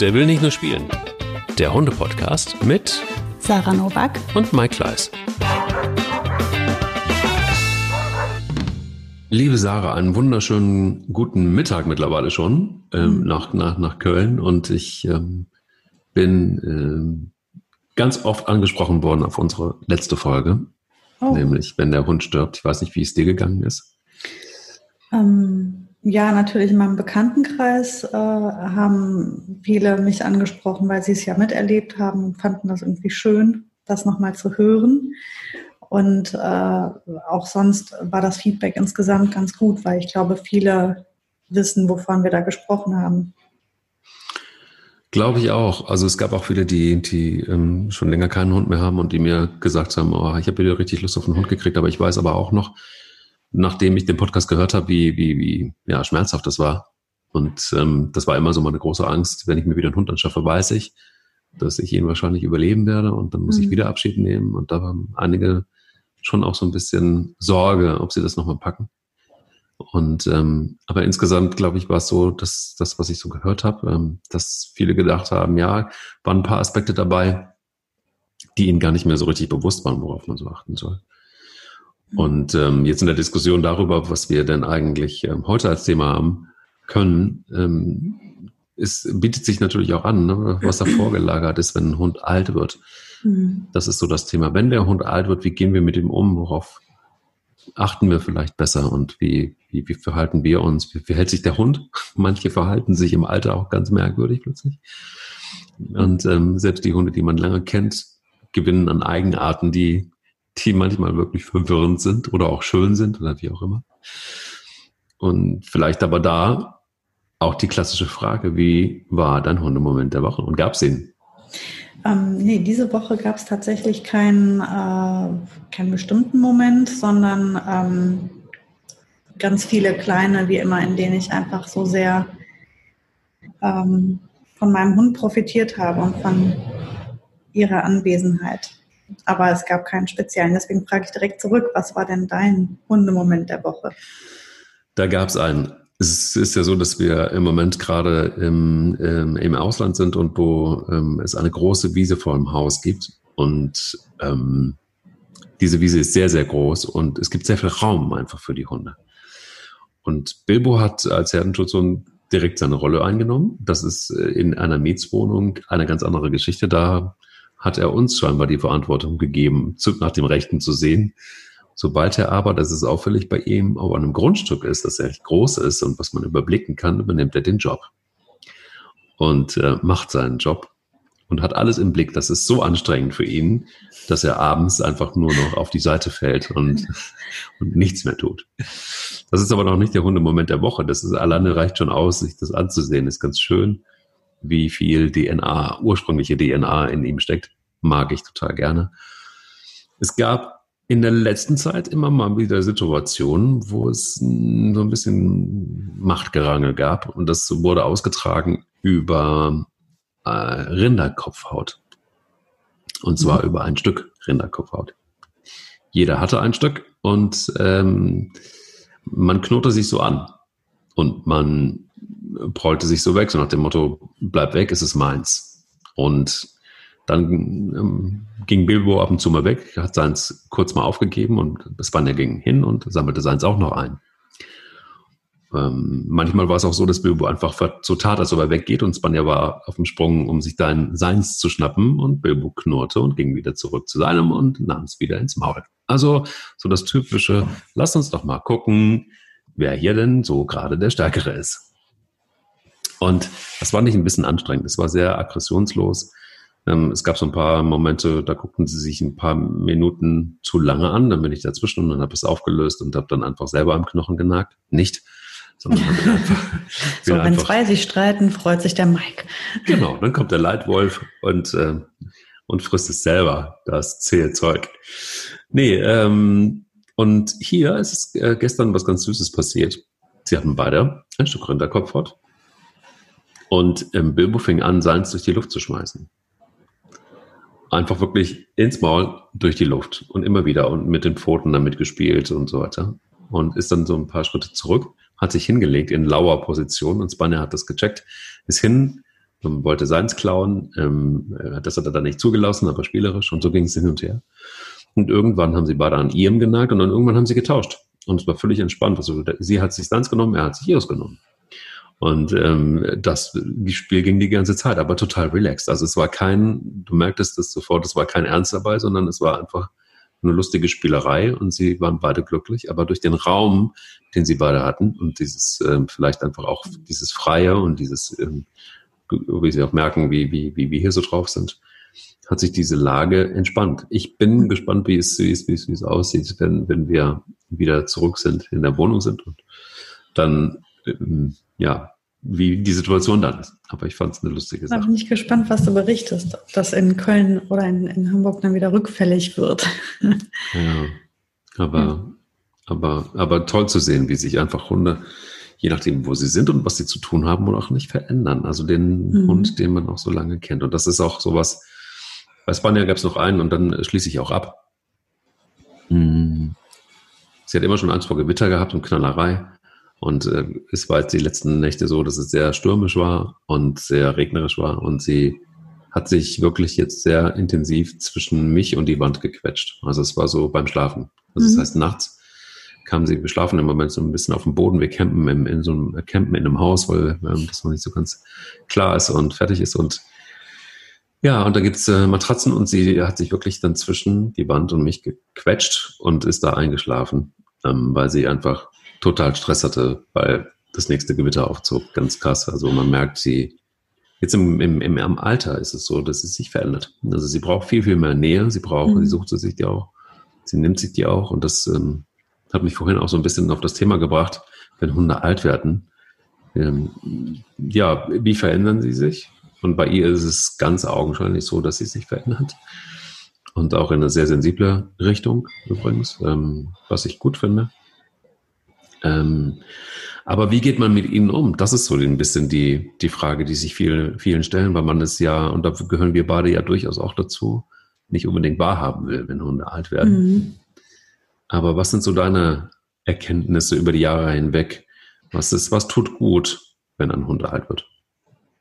Der will nicht nur spielen. Der Hunde-Podcast mit Sarah Novak und Mike Kleiss. Liebe Sarah, einen wunderschönen guten Mittag mittlerweile schon ähm, mhm. nach, nach, nach Köln und ich ähm, bin ähm, ganz oft angesprochen worden auf unsere letzte Folge, oh. nämlich wenn der Hund stirbt. Ich weiß nicht, wie es dir gegangen ist. Ähm, ja, natürlich in meinem Bekanntenkreis äh, haben viele mich angesprochen, weil sie es ja miterlebt haben fanden das irgendwie schön, das nochmal zu hören. Und äh, auch sonst war das Feedback insgesamt ganz gut, weil ich glaube, viele wissen, wovon wir da gesprochen haben. Glaube ich auch. Also es gab auch viele, die, die ähm, schon länger keinen Hund mehr haben und die mir gesagt haben, oh, ich habe wieder richtig Lust auf einen Hund gekriegt, aber ich weiß aber auch noch, nachdem ich den Podcast gehört habe, wie, wie, wie ja, schmerzhaft das war. Und ähm, das war immer so meine große Angst, wenn ich mir wieder einen Hund anschaffe, weiß ich, dass ich ihn wahrscheinlich überleben werde und dann muss mhm. ich wieder Abschied nehmen. Und da haben einige schon auch so ein bisschen Sorge, ob sie das nochmal packen. Und ähm, aber insgesamt glaube ich war es so, dass das, was ich so gehört habe, ähm, dass viele gedacht haben, ja, waren ein paar Aspekte dabei, die ihnen gar nicht mehr so richtig bewusst waren, worauf man so achten soll. Und ähm, jetzt in der Diskussion darüber, was wir denn eigentlich ähm, heute als Thema haben können, ähm, es bietet sich natürlich auch an, ne, was da vorgelagert ist, wenn ein Hund alt wird. Mhm. Das ist so das Thema. Wenn der Hund alt wird, wie gehen wir mit ihm um? Worauf achten wir vielleicht besser und wie, wie, wie verhalten wir uns? Wie verhält sich der Hund? Manche verhalten sich im Alter auch ganz merkwürdig plötzlich. Und ähm, selbst die Hunde, die man lange kennt, gewinnen an Eigenarten, die die manchmal wirklich verwirrend sind oder auch schön sind oder wie auch immer. Und vielleicht aber da auch die klassische Frage, wie war dein Hundemoment der Woche und gab es ihn? Ähm, nee, diese Woche gab es tatsächlich keinen, äh, keinen bestimmten Moment, sondern ähm, ganz viele kleine, wie immer, in denen ich einfach so sehr ähm, von meinem Hund profitiert habe und von ihrer Anwesenheit aber es gab keinen speziellen. Deswegen frage ich direkt zurück, was war denn dein Hundemoment der Woche? Da gab es einen. Es ist ja so, dass wir im Moment gerade im, im, im Ausland sind und wo ähm, es eine große Wiese vor dem Haus gibt. Und ähm, diese Wiese ist sehr, sehr groß und es gibt sehr viel Raum einfach für die Hunde. Und Bilbo hat als Herdenschutzhund direkt seine Rolle eingenommen. Das ist äh, in einer Mietswohnung eine ganz andere Geschichte. Da hat er uns scheinbar die Verantwortung gegeben, nach dem Rechten zu sehen. Sobald er aber, das ist auffällig bei ihm, auf einem Grundstück ist, das echt groß ist und was man überblicken kann, übernimmt er den Job und äh, macht seinen Job und hat alles im Blick. Das ist so anstrengend für ihn, dass er abends einfach nur noch auf die Seite fällt und, und nichts mehr tut. Das ist aber noch nicht der Hundemoment der Woche. Das ist alleine reicht schon aus, sich das anzusehen. Das ist ganz schön wie viel DNA, ursprüngliche DNA in ihm steckt. Mag ich total gerne. Es gab in der letzten Zeit immer mal wieder Situationen, wo es so ein bisschen Machtgerangel gab und das wurde ausgetragen über äh, Rinderkopfhaut. Und zwar mhm. über ein Stück Rinderkopfhaut. Jeder hatte ein Stück und ähm, man knurrte sich so an und man prollte sich so weg, so nach dem Motto, bleib weg, es ist meins. Und dann ähm, ging Bilbo ab und zu mal weg, hat seins kurz mal aufgegeben und Spanja ging hin und sammelte seins auch noch ein. Ähm, manchmal war es auch so, dass Bilbo einfach so tat, als ob er weggeht und Spanja war auf dem Sprung, um sich dein seins zu schnappen und Bilbo knurrte und ging wieder zurück zu seinem und nahm es wieder ins Maul. Also so das typische, lass uns doch mal gucken, wer hier denn so gerade der Stärkere ist. Und das war nicht ein bisschen anstrengend. Es war sehr aggressionslos. Ähm, es gab so ein paar Momente, da guckten sie sich ein paar Minuten zu lange an. Dann bin ich dazwischen und dann habe es aufgelöst und habe dann einfach selber am Knochen genagt. Nicht, sondern einfach. so, wenn zwei sich streiten, freut sich der Mike. Genau, dann kommt der Leitwolf und, äh, und frisst es selber, das zähe Zeug. Nee, ähm, und hier ist äh, gestern was ganz Süßes passiert. Sie hatten beide ein Stück Rinderkopfhaut und ähm, Bilbo fing an, seins durch die Luft zu schmeißen. Einfach wirklich ins Maul durch die Luft und immer wieder und mit den Pfoten damit gespielt und so weiter. Und ist dann so ein paar Schritte zurück, hat sich hingelegt in lauer Position und Spanner hat das gecheckt, ist hin und wollte seins klauen. Ähm, das hat er dann nicht zugelassen, aber spielerisch und so ging es hin und her. Und irgendwann haben sie beide an ihrem genagt und dann irgendwann haben sie getauscht. Und es war völlig entspannt. Also sie hat sich seins genommen, er hat sich ihres genommen. Und ähm, das Spiel ging die ganze Zeit, aber total relaxed. Also es war kein, du merktest es sofort, es war kein Ernst dabei, sondern es war einfach eine lustige Spielerei und sie waren beide glücklich. Aber durch den Raum, den sie beide hatten und dieses ähm, vielleicht einfach auch dieses Freie und dieses, ähm, wie sie auch merken, wie, wie, wie wir hier so drauf sind, hat sich diese Lage entspannt. Ich bin gespannt, wie es, wie es, wie es, wie es aussieht, wenn, wenn wir wieder zurück sind, in der Wohnung sind und dann ähm, ja, wie die Situation dann ist. Aber ich fand es eine lustige Sache. Da bin ich gespannt, was du berichtest, ob das in Köln oder in, in Hamburg dann wieder rückfällig wird. ja, aber, ja. aber, aber toll zu sehen, wie sich einfach Hunde, je nachdem, wo sie sind und was sie zu tun haben, und auch nicht verändern. Also den mhm. Hund, den man auch so lange kennt. Und das ist auch sowas, bei Spanier gab es noch einen und dann schließe ich auch ab. Mhm. Sie hat immer schon Angst vor Gewitter gehabt und Knallerei. Und äh, es war jetzt die letzten Nächte so, dass es sehr stürmisch war und sehr regnerisch war. Und sie hat sich wirklich jetzt sehr intensiv zwischen mich und die Wand gequetscht. Also es war so beim Schlafen. Also mhm. das heißt, nachts kam sie, wir schlafen im Moment so ein bisschen auf dem Boden. Wir campen in, in so einem, campen in einem Haus, weil ähm, das noch nicht so ganz klar ist und fertig ist. Und ja, und da gibt's äh, Matratzen und sie hat sich wirklich dann zwischen die Wand und mich gequetscht und ist da eingeschlafen, ähm, weil sie einfach total Stress hatte, weil das nächste Gewitter aufzog. Ganz krass. Also man merkt, sie jetzt im, im, im, Alter ist es so, dass es sich verändert. Also sie braucht viel, viel mehr Nähe. Sie braucht, mhm. sie sucht sich die auch. Sie nimmt sich die auch. Und das ähm, hat mich vorhin auch so ein bisschen auf das Thema gebracht, wenn Hunde alt werden. Ähm, ja, wie verändern sie sich? Und bei ihr ist es ganz augenscheinlich so, dass sie sich verändert. Und auch in eine sehr sensible Richtung übrigens, ähm, was ich gut finde. Ähm, aber wie geht man mit ihnen um? Das ist so ein bisschen die, die Frage, die sich viele, vielen stellen, weil man es ja, und da gehören wir beide ja durchaus auch dazu, nicht unbedingt wahrhaben will, wenn Hunde alt werden. Mhm. Aber was sind so deine Erkenntnisse über die Jahre hinweg? Was ist, was tut gut, wenn ein Hund alt wird?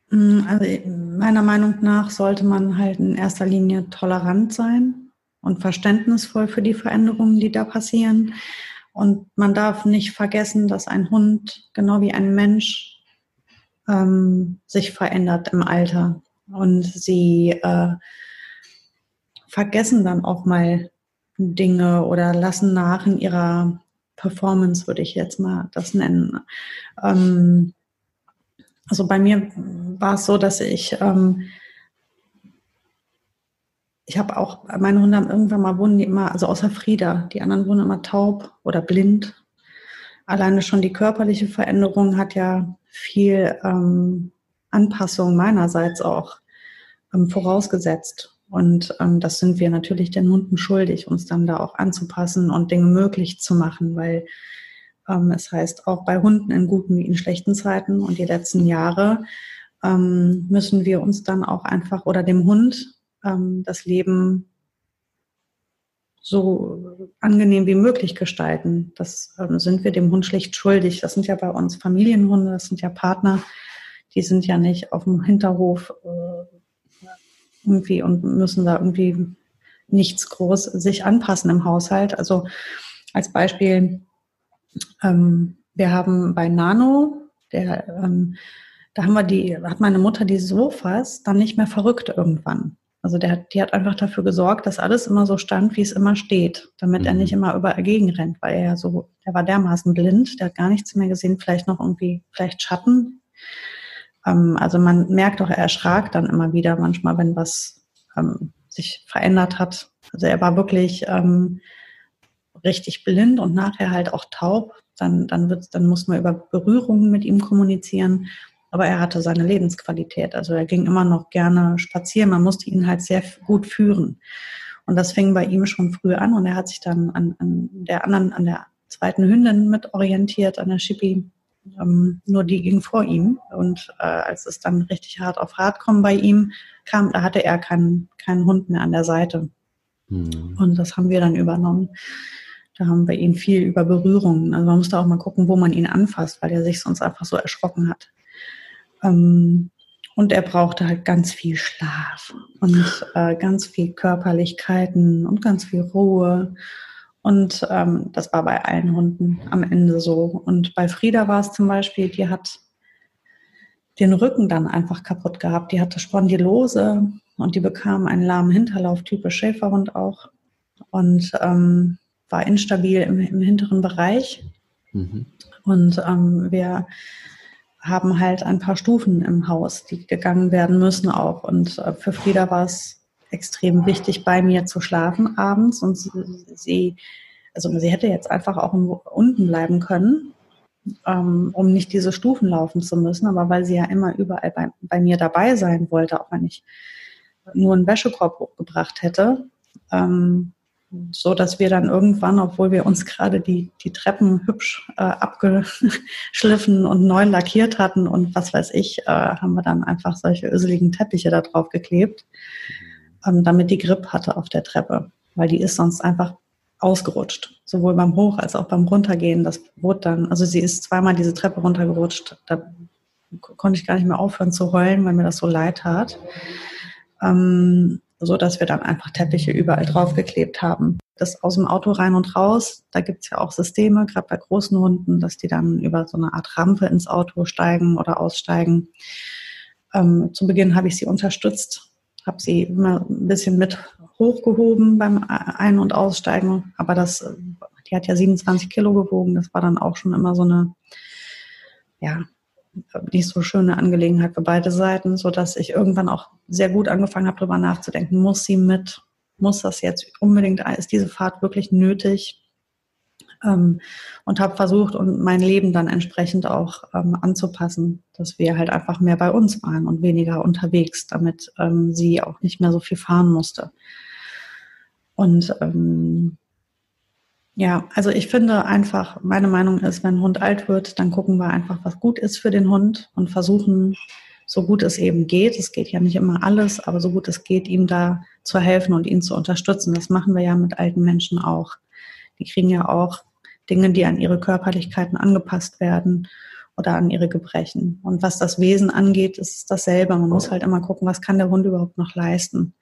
Mm, also meiner Meinung nach sollte man halt in erster Linie tolerant sein und verständnisvoll für die Veränderungen, die da passieren. Und man darf nicht vergessen, dass ein Hund, genau wie ein Mensch, ähm, sich verändert im Alter. Und sie äh, vergessen dann auch mal Dinge oder lassen nach in ihrer Performance, würde ich jetzt mal das nennen. Ähm, also bei mir war es so, dass ich ähm, ich habe auch, meine Hunde haben irgendwann mal wohnen die immer, also außer Frieda, die anderen wohnen immer taub oder blind. Alleine schon die körperliche Veränderung hat ja viel ähm, Anpassung meinerseits auch ähm, vorausgesetzt. Und ähm, das sind wir natürlich den Hunden schuldig, uns dann da auch anzupassen und Dinge möglich zu machen, weil ähm, es heißt auch bei Hunden in guten wie in schlechten Zeiten und die letzten Jahre ähm, müssen wir uns dann auch einfach oder dem Hund ähm, das Leben so angenehm wie möglich gestalten. Das ähm, sind wir dem Hund schlicht schuldig. Das sind ja bei uns Familienhunde, das sind ja Partner, die sind ja nicht auf dem Hinterhof äh, irgendwie und müssen da irgendwie nichts groß sich anpassen im Haushalt. Also als Beispiel, ähm, wir haben bei Nano, der, ähm, da haben wir die, hat meine Mutter die Sofas dann nicht mehr verrückt irgendwann. Also der, die hat einfach dafür gesorgt, dass alles immer so stand, wie es immer steht, damit mhm. er nicht immer überall gegenrennt, weil er ja so, der war dermaßen blind, der hat gar nichts mehr gesehen, vielleicht noch irgendwie, vielleicht Schatten. Ähm, also man merkt auch, er erschrak dann immer wieder manchmal, wenn was ähm, sich verändert hat. Also er war wirklich ähm, richtig blind und nachher halt auch taub. Dann, dann, wird's, dann muss man über Berührungen mit ihm kommunizieren aber er hatte seine Lebensqualität. Also er ging immer noch gerne spazieren. Man musste ihn halt sehr gut führen. Und das fing bei ihm schon früh an und er hat sich dann an, an der anderen, an der zweiten Hündin mit orientiert, an der Schippi. Ähm, nur die ging vor ihm. Und äh, als es dann richtig hart auf hart kommen bei ihm kam, da hatte er keinen, keinen Hund mehr an der Seite. Mhm. Und das haben wir dann übernommen. Da haben wir ihn viel über Berührungen. Also man musste auch mal gucken, wo man ihn anfasst, weil er sich sonst einfach so erschrocken hat. Ähm, Und er brauchte halt ganz viel Schlaf und äh, ganz viel Körperlichkeiten und ganz viel Ruhe. Und ähm, das war bei allen Hunden am Ende so. Und bei Frieda war es zum Beispiel, die hat den Rücken dann einfach kaputt gehabt. Die hatte Spondylose und die bekam einen lahmen Hinterlauf, typisch Schäferhund auch. Und ähm, war instabil im, im hinteren Bereich. Mhm. Und ähm, wir haben halt ein paar Stufen im Haus, die gegangen werden müssen auch. Und äh, für Frieda war es extrem wichtig, bei mir zu schlafen abends. Und sie, also sie hätte jetzt einfach auch unten bleiben können, ähm, um nicht diese Stufen laufen zu müssen. Aber weil sie ja immer überall bei, bei mir dabei sein wollte, auch wenn ich nur einen Wäschekorb hochgebracht hätte, ähm, so dass wir dann irgendwann, obwohl wir uns gerade die, die Treppen hübsch äh, abgeschliffen und neu lackiert hatten und was weiß ich, äh, haben wir dann einfach solche öseligen Teppiche da drauf geklebt, ähm, damit die Grip hatte auf der Treppe, weil die ist sonst einfach ausgerutscht, sowohl beim Hoch- als auch beim Runtergehen. Das wurde dann, also sie ist zweimal diese Treppe runtergerutscht, da konnte ich gar nicht mehr aufhören zu heulen, weil mir das so leid tat. Ähm, so dass wir dann einfach Teppiche überall draufgeklebt haben. Das aus dem Auto rein und raus, da gibt's ja auch Systeme, gerade bei großen Hunden, dass die dann über so eine Art Rampe ins Auto steigen oder aussteigen. Ähm, zu Beginn habe ich sie unterstützt, habe sie immer ein bisschen mit hochgehoben beim Ein- und Aussteigen, aber das, die hat ja 27 Kilo gewogen, das war dann auch schon immer so eine, ja, nicht so schöne Angelegenheit für beide Seiten, so dass ich irgendwann auch sehr gut angefangen habe, darüber nachzudenken, muss sie mit, muss das jetzt unbedingt, ist diese Fahrt wirklich nötig? Ähm, und habe versucht und mein Leben dann entsprechend auch ähm, anzupassen, dass wir halt einfach mehr bei uns waren und weniger unterwegs, damit ähm, sie auch nicht mehr so viel fahren musste. Und ähm, ja, also ich finde einfach, meine Meinung ist, wenn ein Hund alt wird, dann gucken wir einfach, was gut ist für den Hund und versuchen, so gut es eben geht, es geht ja nicht immer alles, aber so gut es geht, ihm da zu helfen und ihn zu unterstützen. Das machen wir ja mit alten Menschen auch. Die kriegen ja auch Dinge, die an ihre Körperlichkeiten angepasst werden oder an ihre Gebrechen. Und was das Wesen angeht, ist dasselbe. Man muss halt immer gucken, was kann der Hund überhaupt noch leisten.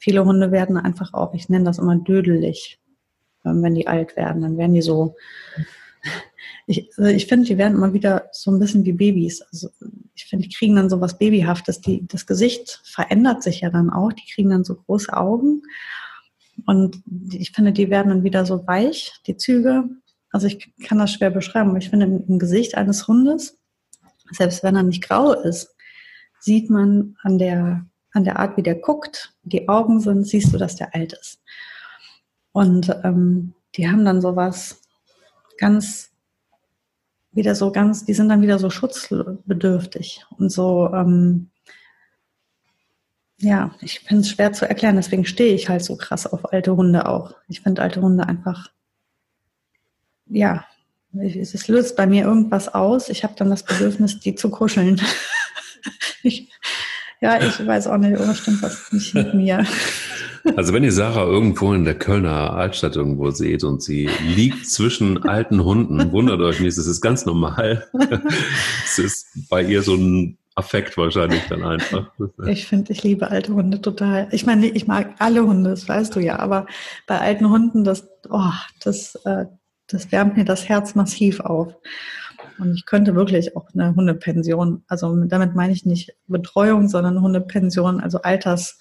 Viele Hunde werden einfach auch, ich nenne das immer dödelig wenn die alt werden. Dann werden die so, ich, also ich finde, die werden immer wieder so ein bisschen wie Babys. Also ich finde, die kriegen dann so was Babyhaftes. Die, das Gesicht verändert sich ja dann auch. Die kriegen dann so große Augen. Und ich finde, die werden dann wieder so weich, die Züge. Also ich kann das schwer beschreiben, aber ich finde, im Gesicht eines Hundes, selbst wenn er nicht grau ist, sieht man an der, an der Art, wie der guckt, die Augen sind, siehst du, dass der alt ist. Und ähm, die haben dann sowas ganz, wieder so ganz, die sind dann wieder so schutzbedürftig und so, ähm, ja, ich finde es schwer zu erklären, deswegen stehe ich halt so krass auf alte Hunde auch. Ich finde alte Hunde einfach, ja, es löst bei mir irgendwas aus. Ich habe dann das Bedürfnis, die zu kuscheln. ich, ja, ich weiß auch nicht, oder stimmt was nicht mit mir. Also wenn ihr Sarah irgendwo in der Kölner Altstadt irgendwo seht und sie liegt zwischen alten Hunden, wundert euch nicht, es ist ganz normal. es ist bei ihr so ein Affekt wahrscheinlich dann einfach. Ich finde, ich liebe alte Hunde total. Ich meine, ich mag alle Hunde, das weißt du ja, aber bei alten Hunden, das, oh, das, äh, das wärmt mir das Herz massiv auf. Und ich könnte wirklich auch eine Hundepension, also damit meine ich nicht Betreuung, sondern Hundepension, also Alters,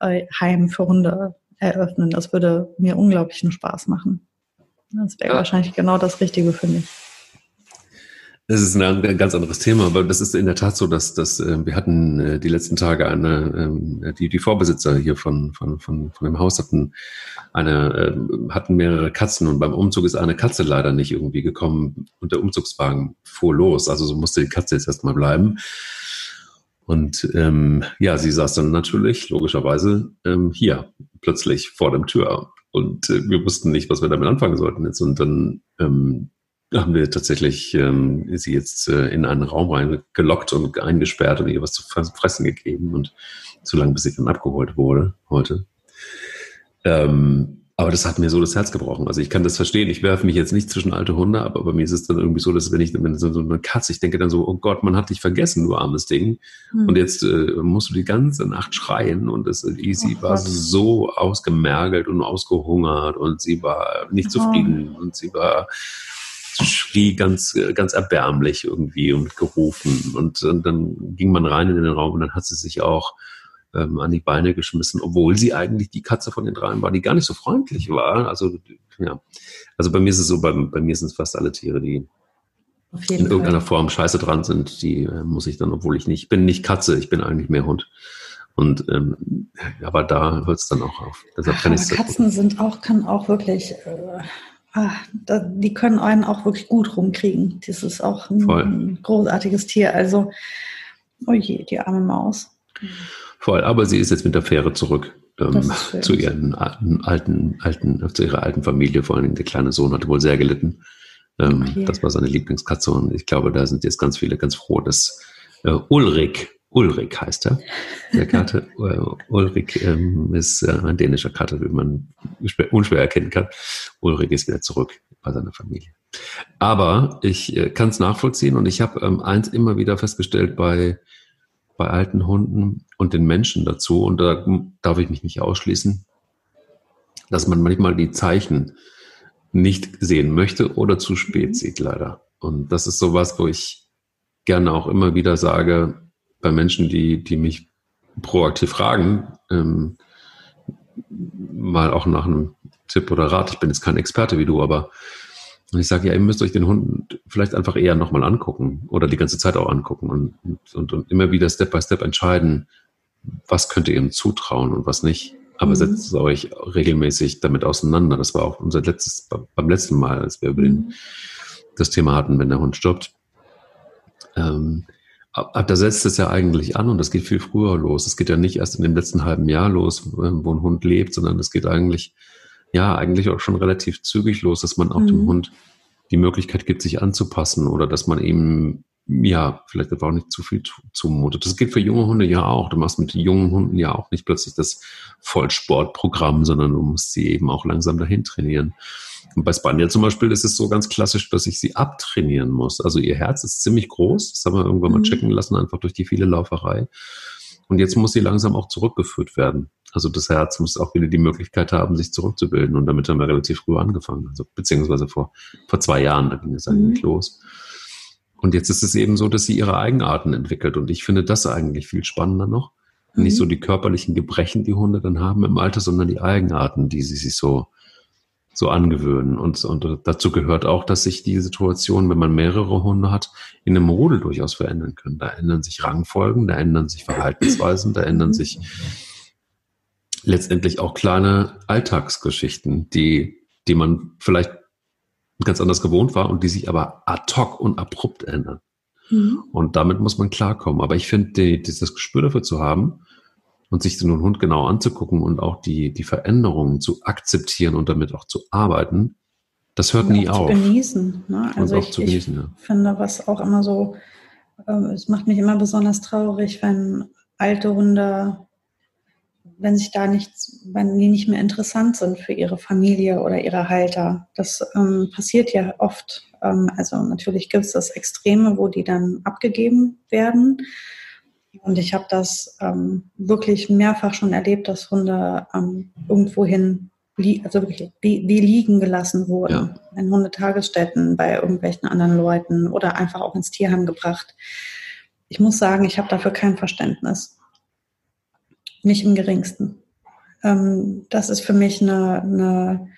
Heim für Hunde eröffnen. Das würde mir unglaublichen Spaß machen. Das wäre ja. wahrscheinlich genau das Richtige für mich. Das ist ein ganz anderes Thema, aber das ist in der Tat so, dass, dass äh, wir hatten äh, die letzten Tage eine, ähm, die, die Vorbesitzer hier von, von, von, von dem Haus hatten eine, äh, hatten mehrere Katzen und beim Umzug ist eine Katze leider nicht irgendwie gekommen und der Umzugswagen fuhr los. Also so musste die Katze jetzt erstmal bleiben. Und ähm, ja, sie saß dann natürlich logischerweise ähm, hier plötzlich vor dem Tür. Und äh, wir wussten nicht, was wir damit anfangen sollten jetzt. Und dann ähm, haben wir tatsächlich ähm, sie jetzt äh, in einen Raum reingelockt und eingesperrt und ihr was zu fressen gegeben und so lange, bis sie dann abgeholt wurde heute. Ähm, Aber das hat mir so das Herz gebrochen. Also ich kann das verstehen. Ich werfe mich jetzt nicht zwischen alte Hunde, aber bei mir ist es dann irgendwie so, dass wenn ich wenn so eine Katze, ich denke dann so, oh Gott, man hat dich vergessen, du armes Ding. Hm. Und jetzt äh, musst du die ganze Nacht schreien und es, sie oh war Gott. so ausgemergelt und ausgehungert und sie war nicht oh. zufrieden und sie war schrie ganz, ganz erbärmlich irgendwie und gerufen. Und, und dann ging man rein in den Raum und dann hat sie sich auch ähm, an die Beine geschmissen, obwohl sie eigentlich die Katze von den dreien war, die gar nicht so freundlich war. Also, ja. Also bei mir ist es so, bei, bei mir sind es fast alle Tiere, die in irgendeiner Fall. Form scheiße dran sind, die äh, muss ich dann, obwohl ich nicht, ich bin nicht Katze, ich bin eigentlich mehr Hund. Und ähm, aber da hört es dann auch auf. Deshalb kann ich Katzen sind auch, kann auch wirklich, äh, ah, da, die können einen auch wirklich gut rumkriegen. Das ist auch ein, ein großartiges Tier. Also, oh je, die arme Maus. Voll, aber sie ist jetzt mit der Fähre zurück ähm, zu ihren alten, alten, zu ihrer alten Familie. Vor allem der kleine Sohn hatte wohl sehr gelitten. Ähm, okay. Das war seine Lieblingskatze und ich glaube, da sind jetzt ganz viele ganz froh, dass äh, Ulrich, Ulrich heißt er, der Karte. äh, Ulrich ähm, ist äh, ein dänischer Kater, wie man unschwer erkennen kann. Ulrich ist wieder zurück bei seiner Familie. Aber ich äh, kann es nachvollziehen und ich habe ähm, eins immer wieder festgestellt bei bei alten Hunden und den Menschen dazu, und da darf ich mich nicht ausschließen, dass man manchmal die Zeichen nicht sehen möchte oder zu spät mhm. sieht, leider. Und das ist sowas, wo ich gerne auch immer wieder sage, bei Menschen, die, die mich proaktiv fragen, ähm, mal auch nach einem Tipp oder Rat. Ich bin jetzt kein Experte wie du, aber und ich sage, ja, ihr müsst euch den Hund vielleicht einfach eher nochmal angucken oder die ganze Zeit auch angucken und, und, und immer wieder Step by Step entscheiden, was könnt ihr ihm zutrauen und was nicht. Aber mhm. setzt euch regelmäßig damit auseinander. Das war auch unser letztes, beim letzten Mal, als wir über den, mhm. das Thema hatten, wenn der Hund stirbt. Ähm, ab da setzt es ja eigentlich an und das geht viel früher los. Es geht ja nicht erst in dem letzten halben Jahr los, wo ein Hund lebt, sondern es geht eigentlich ja eigentlich auch schon relativ zügig los, dass man auch mhm. dem Hund die Möglichkeit gibt, sich anzupassen oder dass man ihm ja, vielleicht einfach auch nicht zu viel zumutet. Das geht für junge Hunde ja auch. Du machst mit jungen Hunden ja auch nicht plötzlich das Vollsportprogramm, sondern du musst sie eben auch langsam dahin trainieren. Und bei Spaniel zum Beispiel ist es so ganz klassisch, dass ich sie abtrainieren muss. Also ihr Herz ist ziemlich groß. Das haben wir irgendwann mal mhm. checken lassen, einfach durch die viele Lauferei. Und jetzt muss sie langsam auch zurückgeführt werden. Also das Herz muss auch wieder die Möglichkeit haben, sich zurückzubilden. Und damit haben wir relativ früh angefangen. Also beziehungsweise vor, vor zwei Jahren, da ging es eigentlich mhm. los. Und jetzt ist es eben so, dass sie ihre Eigenarten entwickelt. Und ich finde das eigentlich viel spannender noch. Mhm. Nicht so die körperlichen Gebrechen, die Hunde dann haben im Alter, sondern die Eigenarten, die sie sich so, so angewöhnen. Und, und dazu gehört auch, dass sich die Situation, wenn man mehrere Hunde hat, in einem Rudel durchaus verändern können. Da ändern sich Rangfolgen, da ändern sich Verhaltensweisen, da ändern mhm. sich letztendlich auch kleine Alltagsgeschichten, die, die man vielleicht ganz anders gewohnt war und die sich aber ad hoc und abrupt ändern. Mhm. Und damit muss man klarkommen. Aber ich finde, die, dieses Gespür dafür zu haben und sich einen Hund genau anzugucken und auch die, die Veränderungen zu akzeptieren und damit auch zu arbeiten, das hört und nie auf. Zu genießen. Ne? Also ich, genießen, ich ja. finde, was auch immer so, äh, es macht mich immer besonders traurig, wenn alte Hunde wenn sich da nichts, wenn die nicht mehr interessant sind für ihre Familie oder ihre Halter. Das ähm, passiert ja oft. Ähm, also natürlich gibt es das Extreme, wo die dann abgegeben werden. Und ich habe das ähm, wirklich mehrfach schon erlebt, dass Hunde ähm, irgendwohin, also wirklich wie, wie, liegen gelassen wurden. Ja. In Hundetagesstätten, bei irgendwelchen anderen Leuten oder einfach auch ins Tierheim gebracht. Ich muss sagen, ich habe dafür kein Verständnis. Nicht im geringsten. Ähm, das ist für mich eine, eine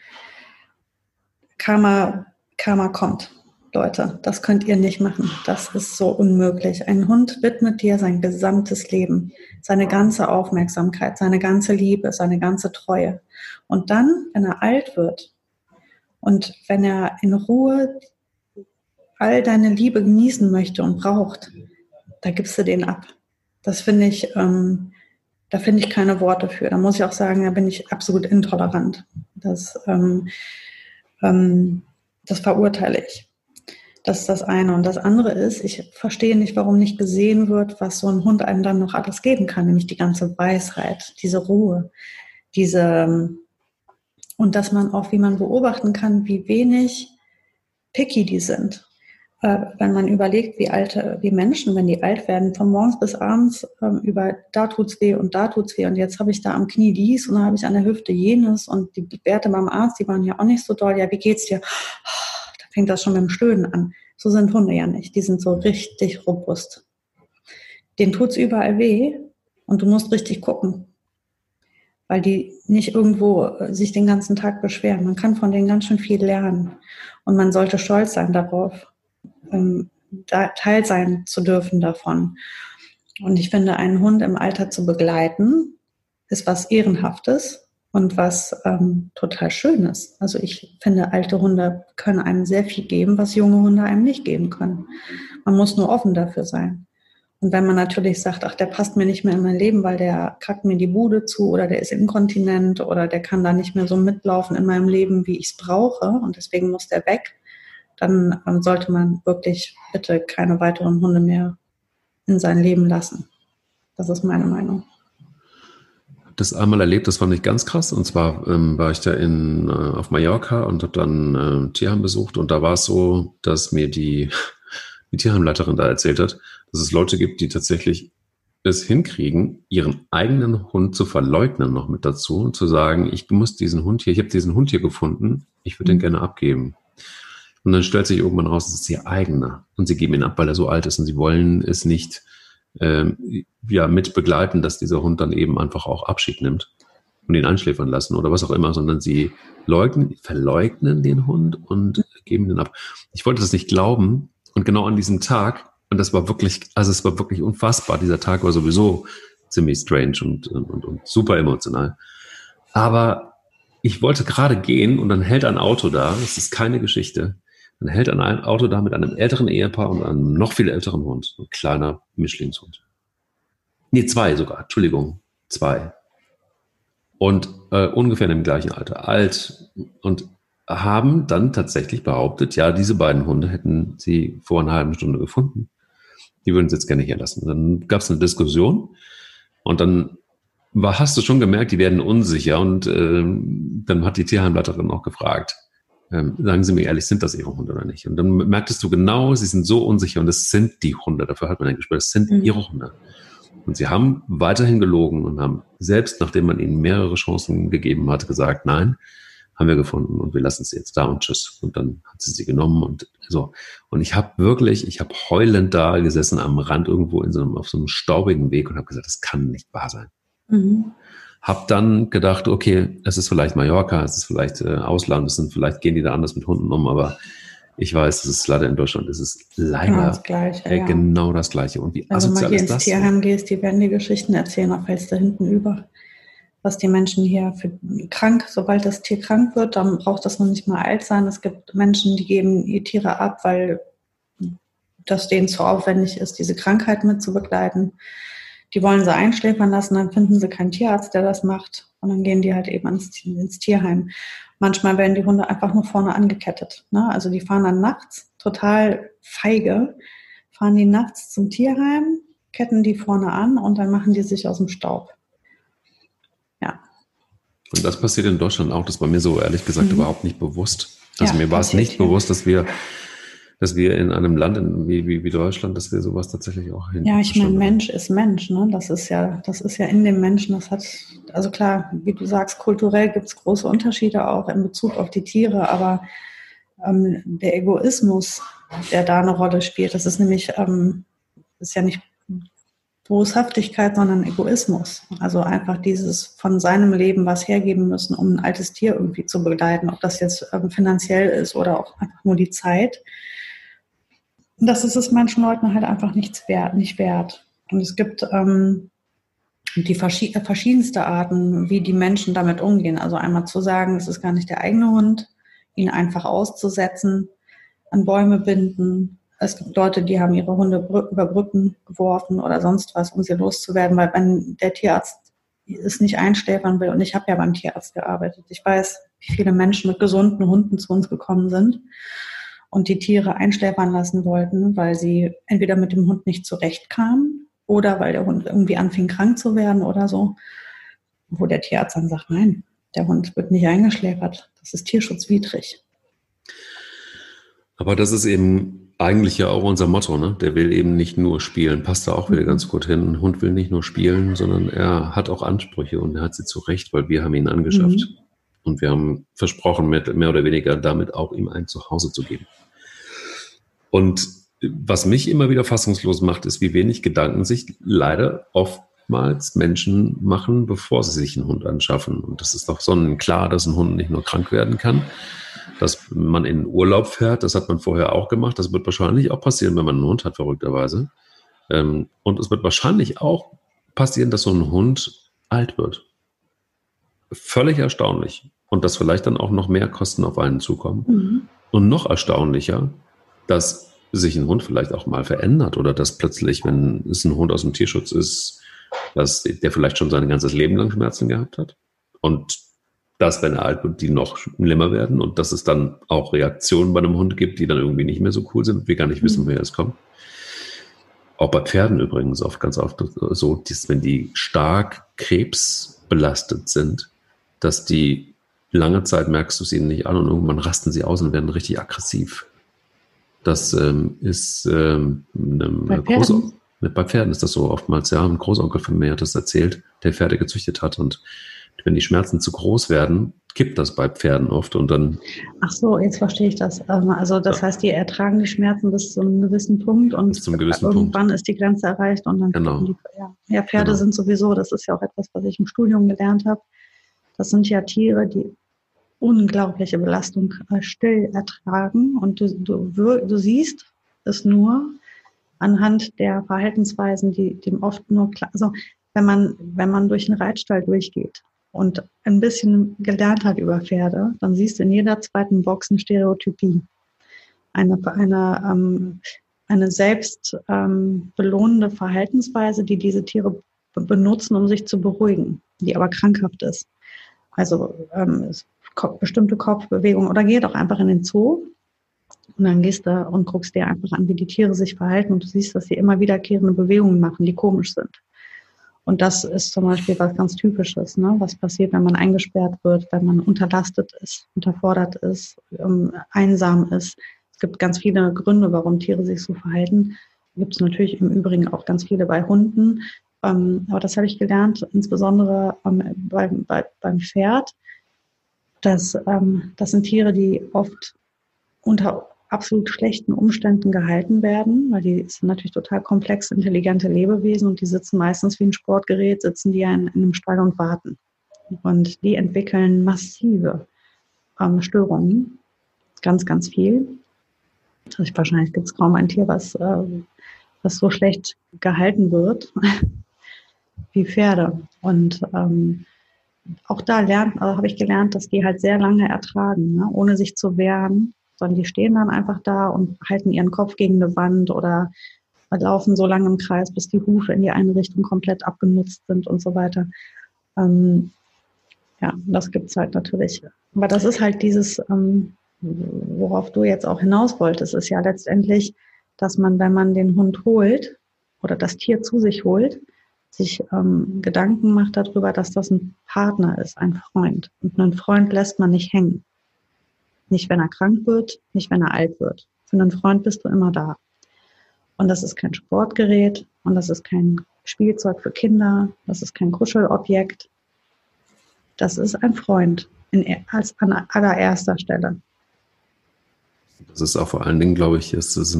Karma, Karma kommt. Leute, das könnt ihr nicht machen. Das ist so unmöglich. Ein Hund widmet dir sein gesamtes Leben, seine ganze Aufmerksamkeit, seine ganze Liebe, seine ganze Treue. Und dann, wenn er alt wird und wenn er in Ruhe all deine Liebe genießen möchte und braucht, da gibst du den ab. Das finde ich, ähm, da finde ich keine Worte für. Da muss ich auch sagen, da bin ich absolut intolerant. Das, ähm, ähm, das verurteile ich. Das ist das eine. Und das andere ist, ich verstehe nicht, warum nicht gesehen wird, was so ein Hund einem dann noch alles geben kann, nämlich die ganze Weisheit, diese Ruhe, diese, Und dass man auch, wie man beobachten kann, wie wenig picky die sind. Äh, wenn man überlegt, wie alte, wie Menschen, wenn die alt werden, von morgens bis abends ähm, über da tut's weh und da tut's weh und jetzt habe ich da am Knie dies und dann habe ich an der Hüfte jenes und die Werte beim Arzt, die waren ja auch nicht so doll. Ja, wie geht's dir? Da fängt das schon mit dem Stöhnen an. So sind Hunde ja nicht. Die sind so richtig robust. Den tut's überall weh und du musst richtig gucken weil die nicht irgendwo äh, sich den ganzen Tag beschweren. Man kann von denen ganz schön viel lernen und man sollte stolz sein darauf, ähm, Teil sein zu dürfen davon. Und ich finde, einen Hund im Alter zu begleiten, ist was Ehrenhaftes und was ähm, total Schönes. Also ich finde, alte Hunde können einem sehr viel geben, was junge Hunde einem nicht geben können. Man muss nur offen dafür sein. Und wenn man natürlich sagt, ach, der passt mir nicht mehr in mein Leben, weil der kackt mir die Bude zu oder der ist inkontinent oder der kann da nicht mehr so mitlaufen in meinem Leben, wie ich es brauche und deswegen muss der weg, dann ähm, sollte man wirklich bitte keine weiteren Hunde mehr in sein Leben lassen. Das ist meine Meinung. Das einmal erlebt, das fand ich ganz krass. Und zwar ähm, war ich da in, äh, auf Mallorca und habe dann äh, Tierheim besucht. Und da war es so, dass mir die die Tierheimleiterin da erzählt hat, dass es Leute gibt, die tatsächlich es hinkriegen, ihren eigenen Hund zu verleugnen noch mit dazu und zu sagen, ich muss diesen Hund hier, ich habe diesen Hund hier gefunden, ich würde den mhm. gerne abgeben. Und dann stellt sich irgendwann raus, es ist ihr eigener. Und sie geben ihn ab, weil er so alt ist und sie wollen es nicht ähm, ja, mit begleiten, dass dieser Hund dann eben einfach auch Abschied nimmt und ihn einschläfern lassen oder was auch immer, sondern sie leugnen, verleugnen den Hund und geben ihn ab. Ich wollte das nicht glauben, und genau an diesem Tag, und das war wirklich, also es war wirklich unfassbar, dieser Tag war sowieso ziemlich strange und, und, und super emotional. Aber ich wollte gerade gehen und dann hält ein Auto da, das ist keine Geschichte, dann hält ein Auto da mit einem älteren Ehepaar und einem noch viel älteren Hund, ein kleiner Mischlingshund. Nee, zwei sogar, Entschuldigung, zwei. Und äh, ungefähr dem gleichen Alter, alt. Und haben dann tatsächlich behauptet, ja, diese beiden Hunde hätten sie vor einer halben Stunde gefunden. Die würden sie jetzt gerne hier lassen. Dann gab es eine Diskussion und dann war, hast du schon gemerkt, die werden unsicher und äh, dann hat die Tierheimleiterin auch gefragt, ähm, sagen Sie mir ehrlich, sind das Ihre Hunde oder nicht? Und dann merktest du genau, sie sind so unsicher und es sind die Hunde, dafür hat man ein Gespräch, es sind mhm. ihre Hunde. Und sie haben weiterhin gelogen und haben selbst, nachdem man ihnen mehrere Chancen gegeben hat, gesagt, nein, haben wir gefunden und wir lassen sie jetzt da und tschüss. Und dann hat sie sie genommen und so. Und ich habe wirklich, ich habe heulend da gesessen am Rand irgendwo in so einem, auf so einem staubigen Weg und habe gesagt, das kann nicht wahr sein. Mhm. Hab dann gedacht, okay, es ist vielleicht Mallorca, es ist vielleicht äh, Ausland, es sind vielleicht gehen die da anders mit Hunden um, aber ich weiß, es ist leider in Deutschland, es ist leider genau das Gleiche. Äh, ja. genau das Gleiche. Und wie also asozial mal hier ins Tierheim gehst, die werden die Geschichten erzählen, auch fällst da hinten über was die Menschen hier für krank, sobald das Tier krank wird, dann braucht das noch nicht mal alt sein. Es gibt Menschen, die geben die Tiere ab, weil das denen zu aufwendig ist, diese Krankheit mit zu begleiten. Die wollen sie einschläfern lassen, dann finden sie keinen Tierarzt, der das macht. Und dann gehen die halt eben ins, ins Tierheim. Manchmal werden die Hunde einfach nur vorne angekettet. Ne? Also die fahren dann nachts, total feige, fahren die nachts zum Tierheim, ketten die vorne an und dann machen die sich aus dem Staub. Und das passiert in Deutschland auch. Das war mir so ehrlich gesagt mhm. überhaupt nicht bewusst. Also ja, mir war es nicht bewusst, dass wir, dass wir in einem Land in, wie, wie, wie Deutschland, dass wir sowas tatsächlich auch hin. Ja, ich meine, Mensch ist Mensch, ne? Das ist ja, das ist ja in dem Menschen, das hat, also klar, wie du sagst, kulturell gibt es große Unterschiede auch in Bezug auf die Tiere, aber ähm, der Egoismus, der da eine Rolle spielt, das ist nämlich, ähm, ist ja nicht Boshaftigkeit, sondern Egoismus. Also einfach dieses von seinem Leben was hergeben müssen, um ein altes Tier irgendwie zu begleiten, ob das jetzt ähm, finanziell ist oder auch einfach nur die Zeit. Das ist es manchen Leuten halt einfach nichts wert, nicht wert. Und es gibt ähm, die verschiedenste Arten, wie die Menschen damit umgehen. Also einmal zu sagen, es ist gar nicht der eigene Hund, ihn einfach auszusetzen, an Bäume binden, es gibt Leute, die haben ihre Hunde über Brücken geworfen oder sonst was, um sie loszuwerden, weil wenn der Tierarzt es nicht einschläfern will, und ich habe ja beim Tierarzt gearbeitet, ich weiß, wie viele Menschen mit gesunden Hunden zu uns gekommen sind und die Tiere einschläfern lassen wollten, weil sie entweder mit dem Hund nicht zurechtkamen oder weil der Hund irgendwie anfing krank zu werden oder so, wo der Tierarzt dann sagt, nein, der Hund wird nicht eingeschläfert. Das ist tierschutzwidrig. Aber das ist eben eigentlich ja auch unser Motto, ne? Der will eben nicht nur spielen. Passt da auch wieder mhm. ganz gut hin. Ein Hund will nicht nur spielen, sondern er hat auch Ansprüche und er hat sie zu Recht, weil wir haben ihn angeschafft. Mhm. Und wir haben versprochen, mehr oder weniger damit auch ihm ein Zuhause zu geben. Und was mich immer wieder fassungslos macht, ist, wie wenig Gedanken sich leider oftmals Menschen machen, bevor sie sich einen Hund anschaffen. Und das ist doch sonnenklar, dass ein Hund nicht nur krank werden kann, dass man in Urlaub fährt, das hat man vorher auch gemacht. Das wird wahrscheinlich auch passieren, wenn man einen Hund hat, verrückterweise. Ähm, und es wird wahrscheinlich auch passieren, dass so ein Hund alt wird. Völlig erstaunlich. Und dass vielleicht dann auch noch mehr Kosten auf einen zukommen. Mhm. Und noch erstaunlicher, dass sich ein Hund vielleicht auch mal verändert oder dass plötzlich, wenn es ein Hund aus dem Tierschutz ist, dass der vielleicht schon sein ganzes Leben lang Schmerzen gehabt hat. Und dass, wenn er alt wird, die noch schlimmer werden und dass es dann auch Reaktionen bei einem Hund gibt, die dann irgendwie nicht mehr so cool sind und wir gar nicht wissen, mhm. woher es kommt. Auch bei Pferden übrigens oft ganz oft so, dass wenn die stark krebsbelastet sind, dass die lange Zeit merkst du es ihnen nicht an und irgendwann rasten sie aus und werden richtig aggressiv. Das ähm, ist ähm, bei Pferden? bei Pferden ist das so oftmals, ja. Ein Großonkel von mir hat das erzählt, der Pferde gezüchtet hat und wenn die Schmerzen zu groß werden, kippt das bei Pferden oft und dann. Ach so, jetzt verstehe ich das. Ähm, also das ja. heißt, die ertragen die Schmerzen bis zu einem gewissen Punkt und bis zum gewissen irgendwann Punkt. ist die Grenze erreicht und dann genau. die, ja. ja, Pferde genau. sind sowieso, das ist ja auch etwas, was ich im Studium gelernt habe. Das sind ja Tiere, die unglaubliche Belastung äh, still ertragen und du, du, du siehst es nur anhand der Verhaltensweisen, die dem oft nur klar, also wenn man, wenn man durch einen Reitstall durchgeht und ein bisschen gelernt hat über Pferde, dann siehst du in jeder zweiten Box eine Stereotypie. Eine, eine, ähm, eine selbst ähm, belohnende Verhaltensweise, die diese Tiere benutzen, um sich zu beruhigen, die aber krankhaft ist. Also ähm, bestimmte Kopfbewegungen oder geh doch einfach in den Zoo und dann gehst du und guckst dir einfach an, wie die Tiere sich verhalten und du siehst, dass sie immer wiederkehrende Bewegungen machen, die komisch sind. Und das ist zum Beispiel was ganz Typisches, ne? was passiert, wenn man eingesperrt wird, wenn man unterlastet ist, unterfordert ist, ähm, einsam ist. Es gibt ganz viele Gründe, warum Tiere sich so verhalten. Gibt es natürlich im Übrigen auch ganz viele bei Hunden. Ähm, aber das habe ich gelernt, insbesondere ähm, bei, bei, beim Pferd. Dass, ähm, das sind Tiere, die oft unter absolut schlechten Umständen gehalten werden, weil die sind natürlich total komplex, intelligente Lebewesen und die sitzen meistens wie ein Sportgerät, sitzen die in, in einem Stall und warten. Und die entwickeln massive ähm, Störungen, ganz, ganz viel. Also wahrscheinlich gibt es kaum ein Tier, was, äh, was so schlecht gehalten wird wie Pferde. Und ähm, auch da lernt, also habe ich gelernt, dass die halt sehr lange ertragen, ne, ohne sich zu wehren sondern die stehen dann einfach da und halten ihren Kopf gegen eine Wand oder laufen so lange im Kreis, bis die Hufe in die eine Richtung komplett abgenutzt sind und so weiter. Ähm, ja, das gibt's halt natürlich. Aber das ist halt dieses, ähm, worauf du jetzt auch hinaus wolltest, ist ja letztendlich, dass man, wenn man den Hund holt oder das Tier zu sich holt, sich ähm, Gedanken macht darüber, dass das ein Partner ist, ein Freund. Und einen Freund lässt man nicht hängen. Nicht, wenn er krank wird, nicht, wenn er alt wird. Für einen Freund bist du immer da. Und das ist kein Sportgerät und das ist kein Spielzeug für Kinder, das ist kein Kuschelobjekt. Das ist ein Freund in, als an allererster Stelle. Das ist auch vor allen Dingen, glaube ich, ist es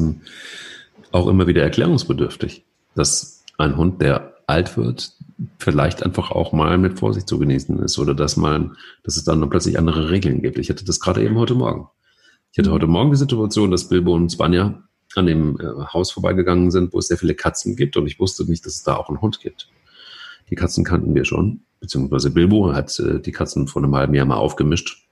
auch immer wieder erklärungsbedürftig, dass ein Hund, der alt wird, vielleicht einfach auch mal mit Vorsicht zu genießen ist oder dass man, dass es dann plötzlich andere Regeln gibt. Ich hatte das gerade eben heute Morgen. Ich hatte heute Morgen die Situation, dass Bilbo und Spanja an dem äh, Haus vorbeigegangen sind, wo es sehr viele Katzen gibt und ich wusste nicht, dass es da auch einen Hund gibt. Die Katzen kannten wir schon, beziehungsweise Bilbo hat äh, die Katzen vor einem halben Jahr mal aufgemischt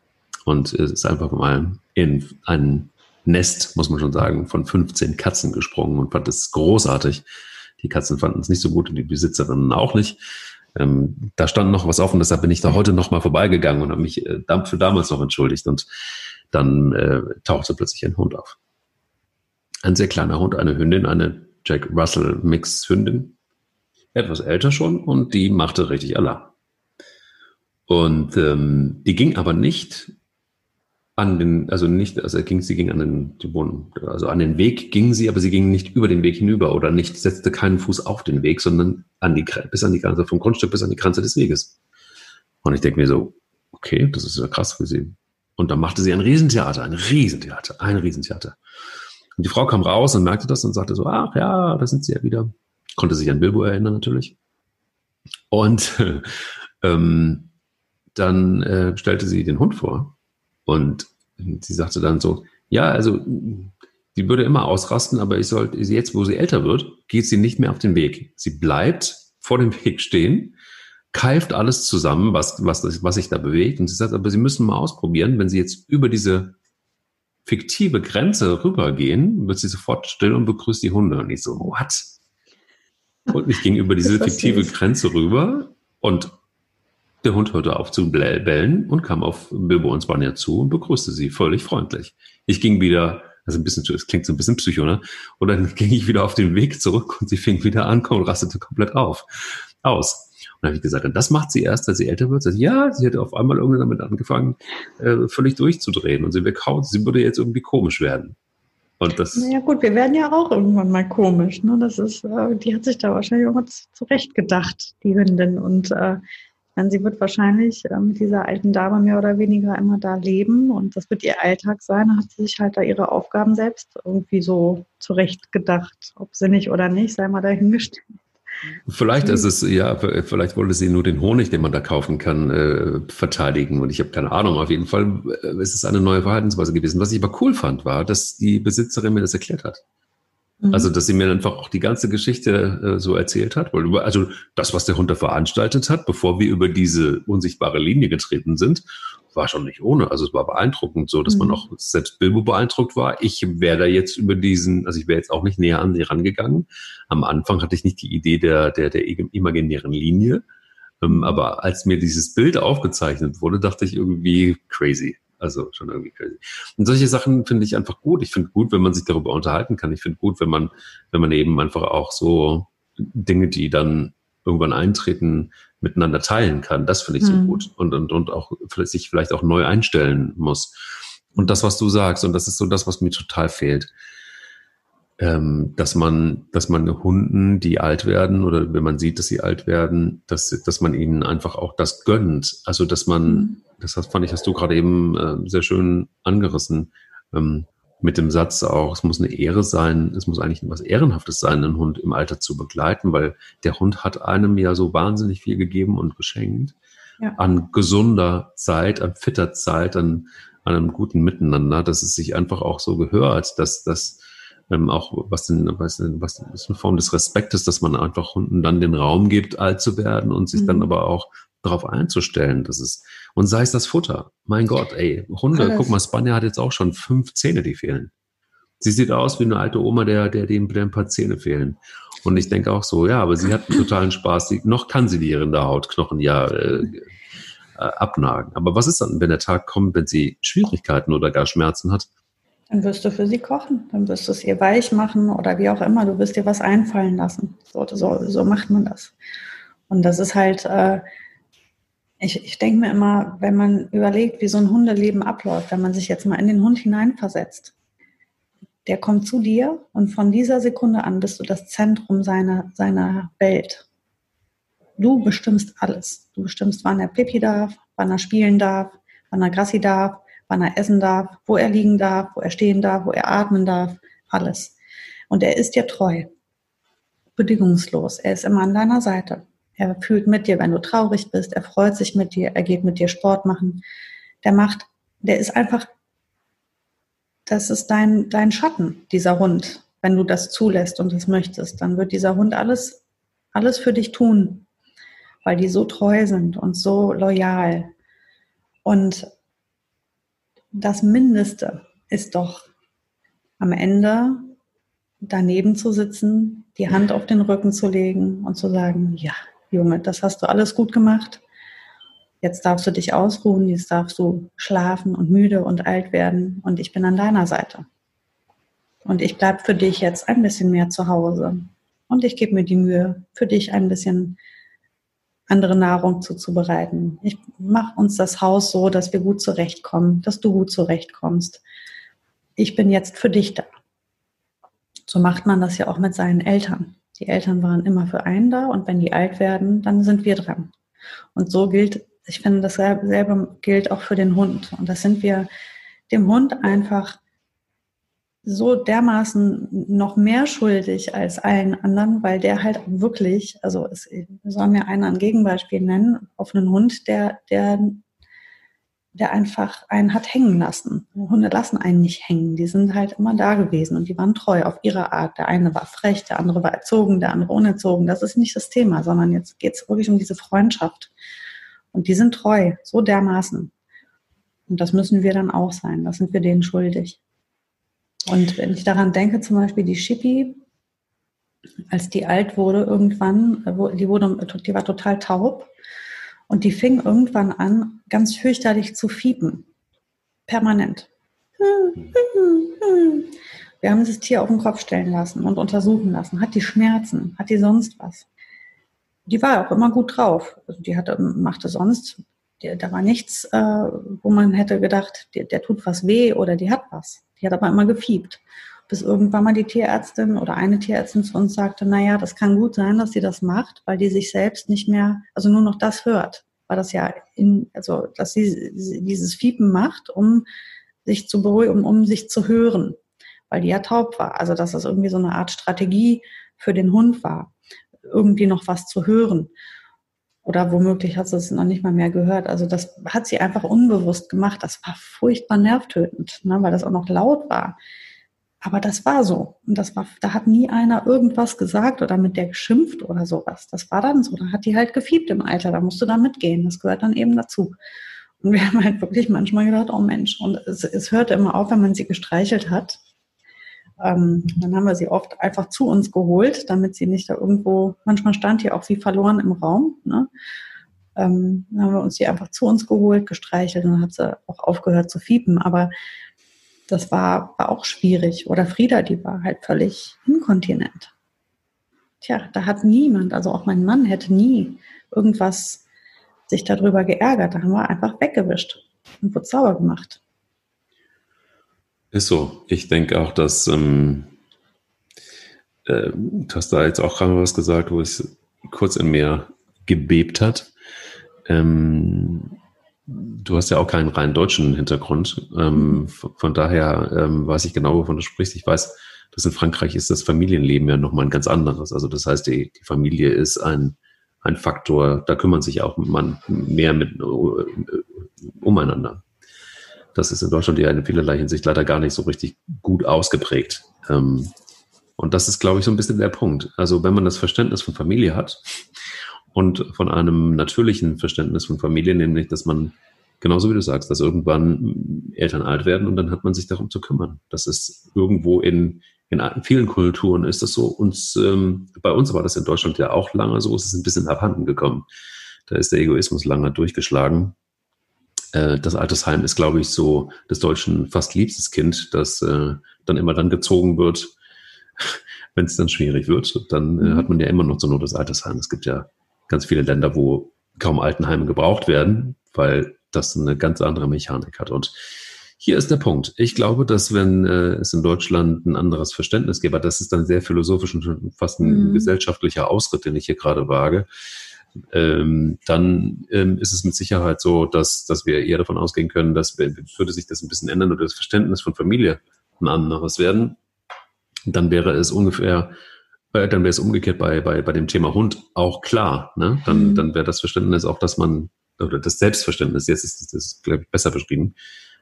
und ist einfach mal in ein Nest, muss man schon sagen, von 15 Katzen gesprungen und fand es großartig. Die Katzen fanden es nicht so gut und die Besitzerinnen auch nicht. Ähm, da stand noch was offen, deshalb bin ich da heute noch mal vorbeigegangen und habe mich äh, für damals noch entschuldigt und dann äh, tauchte plötzlich ein Hund auf. Ein sehr kleiner Hund, eine Hündin, eine Jack Russell Mix Hündin, etwas älter schon und die machte richtig Alarm. Und ähm, die ging aber nicht an den, also nicht, also ging sie ging an den, die Wohnung, also an den Weg ging sie, aber sie ging nicht über den Weg hinüber oder nicht, setzte keinen Fuß auf den Weg, sondern an die, bis an die Grenze, vom Grundstück bis an die Grenze des Weges. Und ich denke mir so, okay, das ist ja krass für sie. Und dann machte sie ein Riesentheater, ein Riesentheater, ein Riesentheater. Und die Frau kam raus und merkte das und sagte so, ach ja, da sind sie ja wieder. Konnte sich an Bilbo erinnern natürlich. Und ähm, dann äh, stellte sie den Hund vor und sie sagte dann so, ja, also sie würde immer ausrasten, aber ich sollte jetzt, wo sie älter wird, geht sie nicht mehr auf den Weg. Sie bleibt vor dem Weg stehen, keift alles zusammen, was, was, was sich da bewegt. Und sie sagt, aber sie müssen mal ausprobieren, wenn sie jetzt über diese fiktive Grenze rübergehen, wird sie sofort still und begrüßt die Hunde. Und ich so, what? Und ich ging über diese fiktive Grenze rüber und der Hund hörte auf zu bellen und kam auf Bilbo und Spanier zu und begrüßte sie völlig freundlich. Ich ging wieder, also ein bisschen, es klingt so ein bisschen psycho, ne? Und dann ging ich wieder auf den Weg zurück und sie fing wieder an und rastete komplett auf, aus. Und dann habe ich gesagt, das macht sie erst, als sie älter wird. Ja, sie hätte auf einmal irgendwann damit angefangen, äh, völlig durchzudrehen und sie weghaut, sie würde jetzt irgendwie komisch werden. Und das. Naja, gut, wir werden ja auch irgendwann mal komisch. Ne? Das ist, äh, die hat sich da wahrscheinlich auch zurecht gedacht, die Hündin. Und äh, dann sie wird wahrscheinlich äh, mit dieser alten Dame mehr oder weniger immer da leben und das wird ihr Alltag sein. Da hat sie sich halt da ihre Aufgaben selbst irgendwie so zurecht gedacht. Ob sinnig oder nicht, sei mal dahingestellt. Vielleicht ist es, ja, vielleicht wollte sie nur den Honig, den man da kaufen kann, äh, verteidigen. Und ich habe keine Ahnung. Auf jeden Fall äh, ist es eine neue Verhaltensweise gewesen. Was ich aber cool fand, war, dass die Besitzerin mir das erklärt hat. Mhm. Also, dass sie mir einfach auch die ganze Geschichte äh, so erzählt hat. Weil, also, das, was der Hund da veranstaltet hat, bevor wir über diese unsichtbare Linie getreten sind, war schon nicht ohne. Also, es war beeindruckend, so, dass mhm. man auch selbst Bilbo beeindruckt war. Ich wäre da jetzt über diesen, also ich wäre jetzt auch nicht näher an sie rangegangen. Am Anfang hatte ich nicht die Idee der, der, der imaginären Linie. Ähm, aber als mir dieses Bild aufgezeichnet wurde, dachte ich irgendwie crazy. Also schon irgendwie crazy. Und solche Sachen finde ich einfach gut. Ich finde gut, wenn man sich darüber unterhalten kann. Ich finde gut, wenn man, wenn man eben einfach auch so Dinge, die dann irgendwann eintreten, miteinander teilen kann. Das finde ich so mhm. gut. Und, und, und auch sich vielleicht auch neu einstellen muss. Und das, was du sagst, und das ist so das, was mir total fehlt ähm, dass man, dass man Hunden, die alt werden oder wenn man sieht, dass sie alt werden, dass, dass man ihnen einfach auch das gönnt. Also dass man, mhm. Das fand ich, hast du gerade eben äh, sehr schön angerissen, ähm, mit dem Satz auch, es muss eine Ehre sein, es muss eigentlich was Ehrenhaftes sein, einen Hund im Alter zu begleiten, weil der Hund hat einem ja so wahnsinnig viel gegeben und geschenkt. Ja. An gesunder Zeit, an fitter Zeit, an, an einem guten Miteinander, dass es sich einfach auch so gehört, dass, dass, ähm, auch was denn, was, denn, was ist eine Form des Respektes, dass man einfach Hunden dann den Raum gibt, alt zu werden und sich mhm. dann aber auch darauf einzustellen, dass es, und sei es das Futter. Mein Gott, ey, Hunde, Alles. guck mal, Spanier hat jetzt auch schon fünf Zähne, die fehlen. Sie sieht aus wie eine alte Oma, der, der dem ein paar Zähne fehlen. Und ich denke auch so, ja, aber sie hat einen totalen Spaß. Die, noch kann sie die Rinderhautknochen ja äh, äh, abnagen. Aber was ist dann, wenn der Tag kommt, wenn sie Schwierigkeiten oder gar Schmerzen hat? Dann wirst du für sie kochen, dann wirst du es ihr weich machen oder wie auch immer. Du wirst dir was einfallen lassen. So, so, so macht man das. Und das ist halt, äh, ich, ich denke mir immer, wenn man überlegt, wie so ein Hundeleben abläuft, wenn man sich jetzt mal in den Hund hineinversetzt, der kommt zu dir und von dieser Sekunde an bist du das Zentrum seiner, seiner Welt. Du bestimmst alles. Du bestimmst, wann er Pipi darf, wann er spielen darf, wann er Grassi darf, wann er essen darf, wo er liegen darf, wo er stehen darf, wo er atmen darf, alles. Und er ist dir treu, bedingungslos. Er ist immer an deiner Seite. Er fühlt mit dir, wenn du traurig bist. Er freut sich mit dir. Er geht mit dir Sport machen. Der macht, der ist einfach, das ist dein, dein Schatten, dieser Hund. Wenn du das zulässt und das möchtest, dann wird dieser Hund alles, alles für dich tun, weil die so treu sind und so loyal. Und das Mindeste ist doch am Ende daneben zu sitzen, die Hand auf den Rücken zu legen und zu sagen, ja, Junge, das hast du alles gut gemacht. Jetzt darfst du dich ausruhen, jetzt darfst du schlafen und müde und alt werden und ich bin an deiner Seite. Und ich bleibe für dich jetzt ein bisschen mehr zu Hause. Und ich gebe mir die Mühe, für dich ein bisschen andere Nahrung zuzubereiten. Ich mache uns das Haus so, dass wir gut zurechtkommen, dass du gut zurechtkommst. Ich bin jetzt für dich da. So macht man das ja auch mit seinen Eltern. Die Eltern waren immer für einen da und wenn die alt werden, dann sind wir dran. Und so gilt, ich finde, dasselbe gilt auch für den Hund. Und das sind wir dem Hund einfach so dermaßen noch mehr schuldig als allen anderen, weil der halt wirklich, also es soll mir einer ein Gegenbeispiel nennen, auf einen Hund, der, der, der einfach einen hat hängen lassen. Hunde lassen einen nicht hängen, die sind halt immer da gewesen und die waren treu auf ihre Art. Der eine war frech, der andere war erzogen, der andere unerzogen. Das ist nicht das Thema, sondern jetzt geht es wirklich um diese Freundschaft. Und die sind treu, so dermaßen. Und das müssen wir dann auch sein. Das sind wir denen schuldig. Und wenn ich daran denke, zum Beispiel die Schippi, als die alt wurde irgendwann, die, wurde, die war total taub und die fing irgendwann an, ganz fürchterlich zu fiepen. Permanent. Wir haben dieses Tier auf den Kopf stellen lassen und untersuchen lassen. Hat die Schmerzen? Hat die sonst was? Die war auch immer gut drauf. Also die hatte, machte sonst, die, da war nichts, äh, wo man hätte gedacht, der, der tut was weh oder die hat was. Die hat aber immer gefiebt. Bis irgendwann mal die Tierärztin oder eine Tierärztin zu uns sagte, naja, das kann gut sein, dass sie das macht, weil die sich selbst nicht mehr, also nur noch das hört. Weil das ja in, also, dass sie dieses Fiepen macht, um sich zu beruhigen, um, um sich zu hören. Weil die ja taub war. Also, dass das irgendwie so eine Art Strategie für den Hund war. Irgendwie noch was zu hören. Oder womöglich hat sie es noch nicht mal mehr gehört. Also das hat sie einfach unbewusst gemacht. Das war furchtbar nervtötend, ne, weil das auch noch laut war. Aber das war so. Und das war, da hat nie einer irgendwas gesagt oder mit der geschimpft oder sowas. Das war dann so. Da hat die halt gefiebt im Alter. Da musst du da mitgehen. Das gehört dann eben dazu. Und wir haben halt wirklich manchmal gedacht, oh Mensch. Und es, es hörte immer auf, wenn man sie gestreichelt hat. Ähm, dann haben wir sie oft einfach zu uns geholt, damit sie nicht da irgendwo, manchmal stand die auch wie verloren im Raum. Ne? Ähm, dann haben wir uns die einfach zu uns geholt, gestreichelt und dann hat sie auch aufgehört zu fiepen. Aber das war, war auch schwierig. Oder Frieda, die war halt völlig inkontinent. Tja, da hat niemand, also auch mein Mann hätte nie irgendwas sich darüber geärgert. Da haben wir einfach weggewischt und wurde sauber gemacht. Ist so. Ich denke auch, dass ähm, äh, du hast da jetzt auch gerade was gesagt, wo es kurz in mir gebebt hat. Ähm, du hast ja auch keinen rein deutschen Hintergrund. Ähm, von daher ähm, weiß ich genau, wovon du sprichst. Ich weiß, dass in Frankreich ist das Familienleben ja nochmal ein ganz anderes. Also das heißt, die, die Familie ist ein, ein Faktor, da kümmern sich auch man mehr mit uh, umeinander. Das ist in Deutschland ja in vielerlei Hinsicht leider gar nicht so richtig gut ausgeprägt. Ähm, und das ist, glaube ich, so ein bisschen der Punkt. Also wenn man das Verständnis von Familie hat und von einem natürlichen Verständnis von Familie, nämlich, dass man, genauso wie du sagst, dass irgendwann Eltern alt werden und dann hat man sich darum zu kümmern. Das ist irgendwo in, in vielen Kulturen ist das so. Uns, ähm, bei uns war das in Deutschland ja auch lange so. Es ist ein bisschen abhanden gekommen. Da ist der Egoismus lange durchgeschlagen. Äh, das Altersheim ist, glaube ich, so des Deutschen fast liebstes Kind, das äh, dann immer dann gezogen wird, wenn es dann schwierig wird. Dann äh, mhm. hat man ja immer noch so Not das Altersheim. Es gibt ja ganz viele Länder, wo kaum Altenheime gebraucht werden, weil das eine ganz andere Mechanik hat. Und hier ist der Punkt. Ich glaube, dass wenn äh, es in Deutschland ein anderes Verständnis gäbe, das ist dann sehr philosophisch und fast ein mhm. gesellschaftlicher Ausritt, den ich hier gerade wage, ähm, dann ähm, ist es mit Sicherheit so, dass, dass wir eher davon ausgehen können, dass würde sich das ein bisschen ändern oder das Verständnis von Familie ein anderes werden, dann wäre es ungefähr, äh, dann wäre es umgekehrt bei, bei, bei dem Thema Hund auch klar. Ne? Dann, mhm. dann wäre das Verständnis auch, dass man, oder das Selbstverständnis, jetzt ist das, glaube ich, besser beschrieben,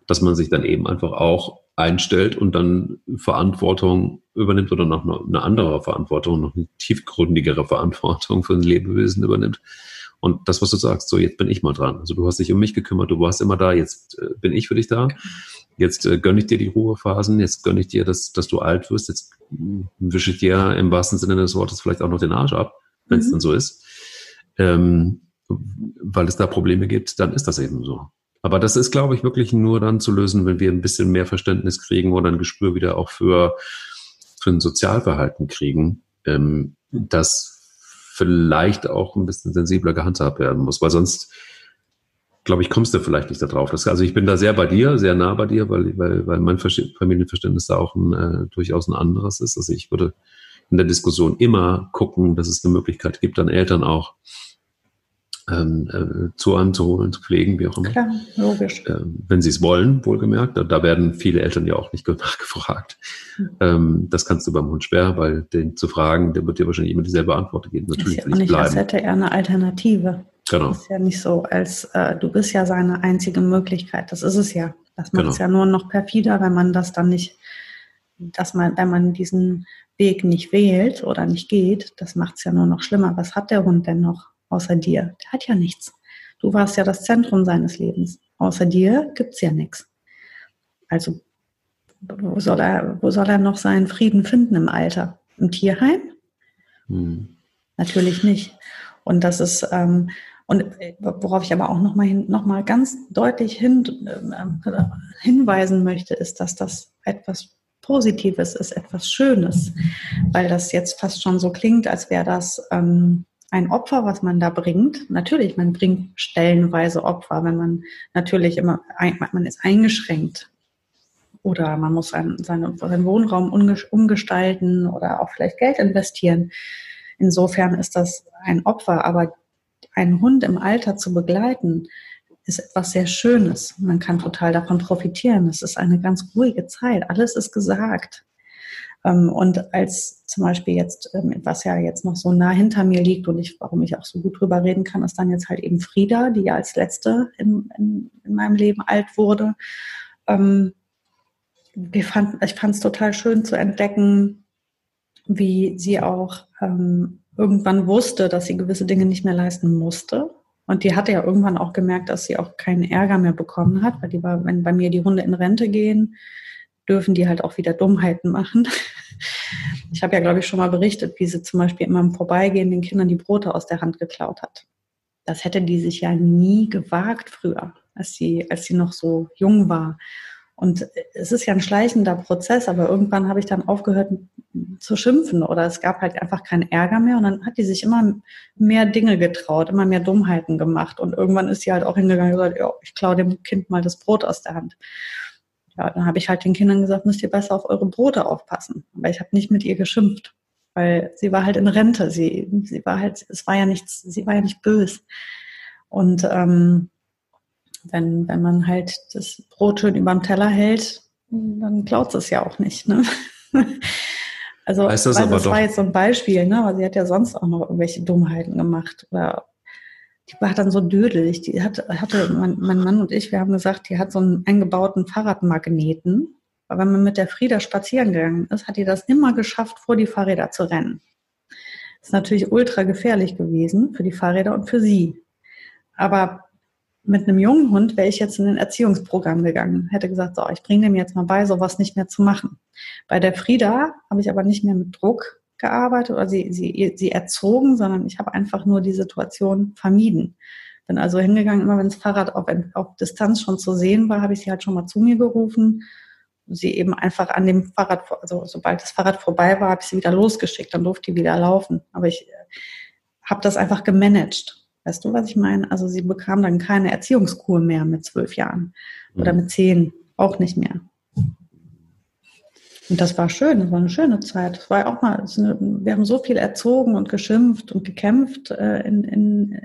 dass man sich dann eben einfach auch einstellt und dann Verantwortung übernimmt oder noch eine andere Verantwortung, noch eine tiefgründigere Verantwortung für ein Lebewesen übernimmt. Und das, was du sagst, so jetzt bin ich mal dran. Also du hast dich um mich gekümmert, du warst immer da, jetzt äh, bin ich für dich da. Jetzt äh, gönne ich dir die Ruhephasen, jetzt gönne ich dir, dass, dass du alt wirst, jetzt wische ich dir im wahrsten Sinne des Wortes vielleicht auch noch den Arsch ab, wenn es mhm. dann so ist. Ähm, weil es da Probleme gibt, dann ist das eben so. Aber das ist, glaube ich, wirklich nur dann zu lösen, wenn wir ein bisschen mehr Verständnis kriegen oder ein Gespür wieder auch für, für ein Sozialverhalten kriegen, ähm, das vielleicht auch ein bisschen sensibler gehandhabt werden muss, weil sonst, glaube ich, kommst du vielleicht nicht darauf. Also ich bin da sehr bei dir, sehr nah bei dir, weil, weil, weil mein Familienverständnis da auch ein, äh, durchaus ein anderes ist. Also ich würde in der Diskussion immer gucken, dass es eine Möglichkeit gibt, dann Eltern auch ähm, äh, zu einem zu holen, zu pflegen, wie auch immer. Klar, logisch. Ähm, wenn sie es wollen, wohlgemerkt. Da, da, werden viele Eltern ja auch nicht nachgefragt. Mhm. Ähm, das kannst du beim Hund schwer, weil den zu fragen, der wird dir wahrscheinlich immer dieselbe Antwort geben. Natürlich ist ja auch nicht, bleiben. als hätte er eine Alternative. Genau. Das ist ja nicht so, als äh, du bist ja seine einzige Möglichkeit. Das ist es ja. Das macht es genau. ja nur noch perfider, wenn man das dann nicht, dass man, wenn man diesen Weg nicht wählt oder nicht geht, das macht es ja nur noch schlimmer. Was hat der Hund denn noch? Außer dir. Der hat ja nichts. Du warst ja das Zentrum seines Lebens. Außer dir gibt es ja nichts. Also, wo soll, er, wo soll er noch seinen Frieden finden im Alter? Im Tierheim? Hm. Natürlich nicht. Und das ist, ähm, und äh, worauf ich aber auch nochmal noch mal ganz deutlich hin, äh, hinweisen möchte, ist, dass das etwas Positives ist, etwas Schönes, weil das jetzt fast schon so klingt, als wäre das ähm, ein Opfer, was man da bringt. Natürlich, man bringt stellenweise Opfer, wenn man natürlich immer, man ist eingeschränkt oder man muss seinen, seinen, Wohnraum umgestalten oder auch vielleicht Geld investieren. Insofern ist das ein Opfer, aber einen Hund im Alter zu begleiten, ist etwas sehr Schönes. Man kann total davon profitieren. Es ist eine ganz ruhige Zeit. Alles ist gesagt. Ähm, und als zum Beispiel jetzt, ähm, was ja jetzt noch so nah hinter mir liegt und ich, warum ich auch so gut drüber reden kann, ist dann jetzt halt eben Frieda, die ja als letzte in, in, in meinem Leben alt wurde. Ähm, fanden, ich fand es total schön zu entdecken, wie sie auch irgendwann wusste, dass sie gewisse Dinge nicht mehr leisten musste. Und die hatte ja irgendwann auch gemerkt, dass sie auch keinen Ärger mehr bekommen hat, weil die war, wenn bei mir die Hunde in Rente gehen, dürfen die halt auch wieder Dummheiten machen. Ich habe ja, glaube ich, schon mal berichtet, wie sie zum Beispiel immer im Vorbeigehen den Kindern die Brote aus der Hand geklaut hat. Das hätte die sich ja nie gewagt früher, als sie, als sie noch so jung war. Und es ist ja ein schleichender Prozess, aber irgendwann habe ich dann aufgehört zu schimpfen oder es gab halt einfach keinen Ärger mehr und dann hat die sich immer mehr Dinge getraut, immer mehr Dummheiten gemacht und irgendwann ist sie halt auch hingegangen und gesagt, ja, ich klaue dem Kind mal das Brot aus der Hand ja, dann habe ich halt den Kindern gesagt, müsst ihr besser auf eure Brote aufpassen. Aber ich habe nicht mit ihr geschimpft, weil sie war halt in Rente. Sie, sie war halt, es war ja nichts, sie war ja nicht böse. Und ähm, wenn, wenn man halt das Brot schön über dem Teller hält, dann klaut es ja auch nicht. Ne? Also heißt das, das war jetzt so ein Beispiel, ne? aber sie hat ja sonst auch noch irgendwelche Dummheiten gemacht oder die war dann so dödelig. Die hat, hatte mein, mein Mann und ich, wir haben gesagt, die hat so einen eingebauten Fahrradmagneten. Aber wenn man mit der Frieda spazieren gegangen ist, hat die das immer geschafft, vor die Fahrräder zu rennen. Das ist natürlich ultra gefährlich gewesen für die Fahrräder und für sie. Aber mit einem jungen Hund wäre ich jetzt in ein Erziehungsprogramm gegangen, hätte gesagt, so, ich bringe dem jetzt mal bei, sowas nicht mehr zu machen. Bei der Frieda habe ich aber nicht mehr mit Druck gearbeitet oder sie, sie, sie erzogen, sondern ich habe einfach nur die Situation vermieden. Bin also hingegangen, immer wenn das Fahrrad auf, auf Distanz schon zu sehen war, habe ich sie halt schon mal zu mir gerufen. Sie eben einfach an dem Fahrrad, also sobald das Fahrrad vorbei war, habe ich sie wieder losgeschickt, dann durfte die wieder laufen. Aber ich äh, habe das einfach gemanagt. Weißt du, was ich meine? Also sie bekam dann keine Erziehungskur mehr mit zwölf Jahren oder mhm. mit zehn, auch nicht mehr. Und das war schön, das war eine schöne Zeit. Das war auch mal, eine, wir haben so viel erzogen und geschimpft und gekämpft äh, in, in,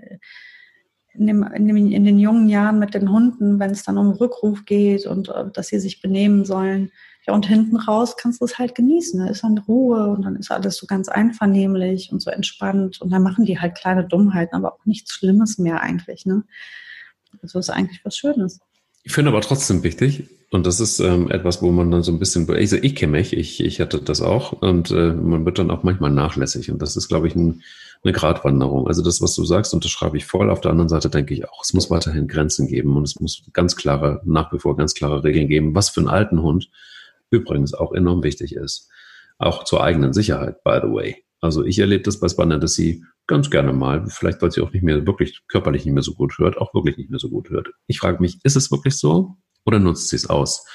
in, dem, in, dem, in, den jungen Jahren mit den Hunden, wenn es dann um Rückruf geht und äh, dass sie sich benehmen sollen. Ja, und hinten raus kannst du es halt genießen. Da ist dann Ruhe und dann ist alles so ganz einvernehmlich und so entspannt. Und dann machen die halt kleine Dummheiten, aber auch nichts Schlimmes mehr eigentlich. Ne? Also ist eigentlich was Schönes. Ich finde aber trotzdem wichtig, und das ist ähm, etwas, wo man dann so ein bisschen, also ich kenne mich, ich, ich hatte das auch und äh, man wird dann auch manchmal nachlässig und das ist, glaube ich, ein, eine Gratwanderung. Also das, was du sagst, unterschreibe ich voll. Auf der anderen Seite denke ich auch, es muss weiterhin Grenzen geben und es muss ganz klare, nach wie vor ganz klare Regeln geben, was für einen alten Hund übrigens auch enorm wichtig ist. Auch zur eigenen Sicherheit, by the way. Also ich erlebe das bei Spanner, dass sie ganz gerne mal, vielleicht weil sie auch nicht mehr wirklich körperlich nicht mehr so gut hört, auch wirklich nicht mehr so gut hört. Ich frage mich, ist es wirklich so? Oder nutzt sie es aus?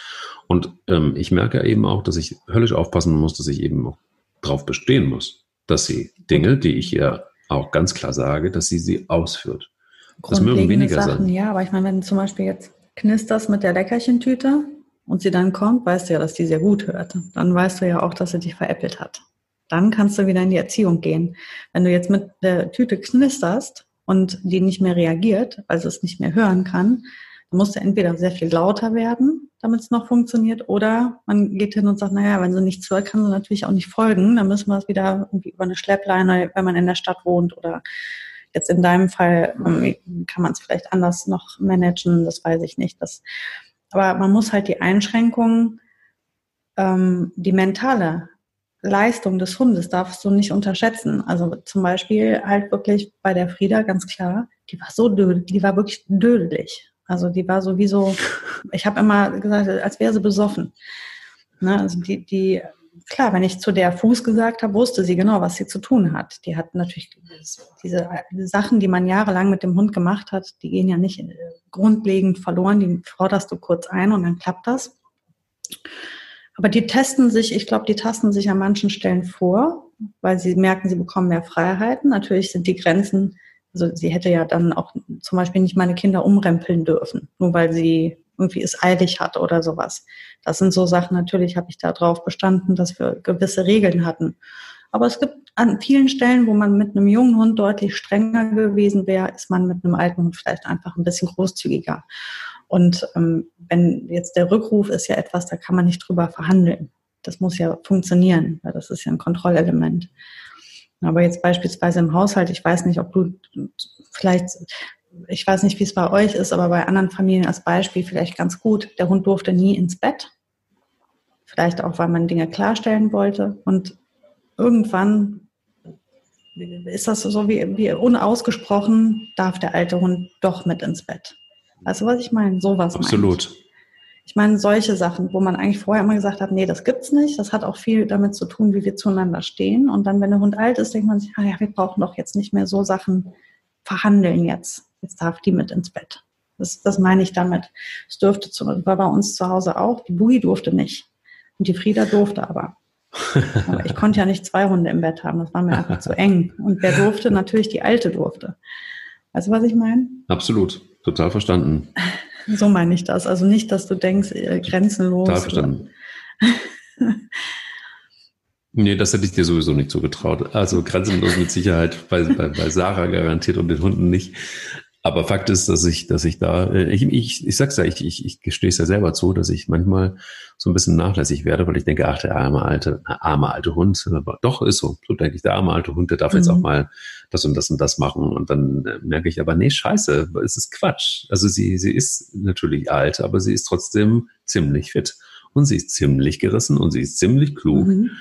Und ähm, ich merke eben auch, dass ich höllisch aufpassen muss, dass ich eben auch darauf bestehen muss, dass sie Dinge, die ich ihr auch ganz klar sage, dass sie sie ausführt. Das mögen weniger Sachen, sein. Ja, aber ich meine, wenn du zum Beispiel jetzt knisterst mit der Leckerchentüte und sie dann kommt, weißt du ja, dass die sehr gut hört. Dann weißt du ja auch, dass sie dich veräppelt hat. Dann kannst du wieder in die Erziehung gehen. Wenn du jetzt mit der Tüte knisterst und die nicht mehr reagiert, also es nicht mehr hören kann, dann musst du entweder sehr viel lauter werden, damit es noch funktioniert, oder man geht hin und sagt, naja, wenn sie nichts hört, kann sie natürlich auch nicht folgen. Dann müssen wir es wieder irgendwie über eine Schleppleine, wenn man in der Stadt wohnt oder Jetzt in deinem Fall ähm, kann man es vielleicht anders noch managen, das weiß ich nicht. Das, aber man muss halt die Einschränkungen, ähm, die mentale Leistung des Hundes darfst du nicht unterschätzen. Also zum Beispiel halt wirklich bei der Frieda ganz klar, die war so dödelig, die war wirklich dödelig. Also die war sowieso, ich habe immer gesagt, als wäre sie besoffen. Ne? Also die, die klar, wenn ich zu der Fuß gesagt habe, wusste sie genau, was sie zu tun hat. Die hat natürlich diese Sachen, die man jahrelang mit dem Hund gemacht hat, die gehen ja nicht äh, grundlegend verloren. Die forderst du kurz ein und dann klappt das. Aber die testen sich, ich glaube, die tasten sich an manchen Stellen vor, weil sie merken, sie bekommen mehr Freiheiten. Natürlich sind die Grenzen, also sie hätte ja dann auch zum Beispiel nicht meine Kinder umrempeln dürfen, nur weil sie irgendwie es eilig hat oder sowas. Das sind so Sachen, natürlich habe ich da drauf bestanden, dass wir gewisse Regeln hatten. Aber es gibt an vielen Stellen, wo man mit einem jungen Hund deutlich strenger gewesen wäre, ist man mit einem alten Hund vielleicht einfach ein bisschen großzügiger. Und ähm, wenn jetzt der Rückruf ist ja etwas, da kann man nicht drüber verhandeln. Das muss ja funktionieren, weil das ist ja ein Kontrollelement. Aber jetzt beispielsweise im Haushalt, ich weiß nicht, ob du vielleicht ich weiß nicht, wie es bei euch ist, aber bei anderen Familien als Beispiel vielleicht ganz gut. Der Hund durfte nie ins Bett. Vielleicht auch, weil man Dinge klarstellen wollte. Und irgendwann ist das so wie, wie unausgesprochen, darf der alte Hund doch mit ins Bett. Weißt du, was ich meine? Sowas. Absolut. Ich meine, solche Sachen, wo man eigentlich vorher immer gesagt hat, nee, das gibt's nicht. Das hat auch viel damit zu tun, wie wir zueinander stehen. Und dann, wenn der Hund alt ist, denkt man sich, ah ja, wir brauchen doch jetzt nicht mehr so Sachen verhandeln jetzt jetzt darf die mit ins Bett. Das, das meine ich damit. Es dürfte zu, war bei uns zu Hause auch. Die Bui durfte nicht. Und die Frieda durfte aber. aber ich konnte ja nicht zwei Hunde im Bett haben. Das war mir einfach zu eng. Und wer durfte? Natürlich die Alte durfte. Weißt du, was ich meine? Absolut. Total verstanden. So meine ich das. Also nicht, dass du denkst, äh, grenzenlos. Total verstanden. Nee, das hätte ich dir sowieso nicht zugetraut. Also grenzenlos mit Sicherheit bei, bei, bei Sarah garantiert und den Hunden nicht. Aber Fakt ist, dass ich, dass ich da, äh, ich, ich, ich sag's ja, ich, ich, ich gestehe es ja selber zu, dass ich manchmal so ein bisschen nachlässig werde, weil ich denke, ach, der arme alte, arme alte Hund, aber doch ist so. So denke ich, der arme alte Hund, der darf mhm. jetzt auch mal das und das und das machen. Und dann äh, merke ich aber, nee, scheiße, es ist Quatsch. Also sie, sie ist natürlich alt, aber sie ist trotzdem ziemlich fit. Und sie ist ziemlich gerissen und sie ist ziemlich klug. Mhm.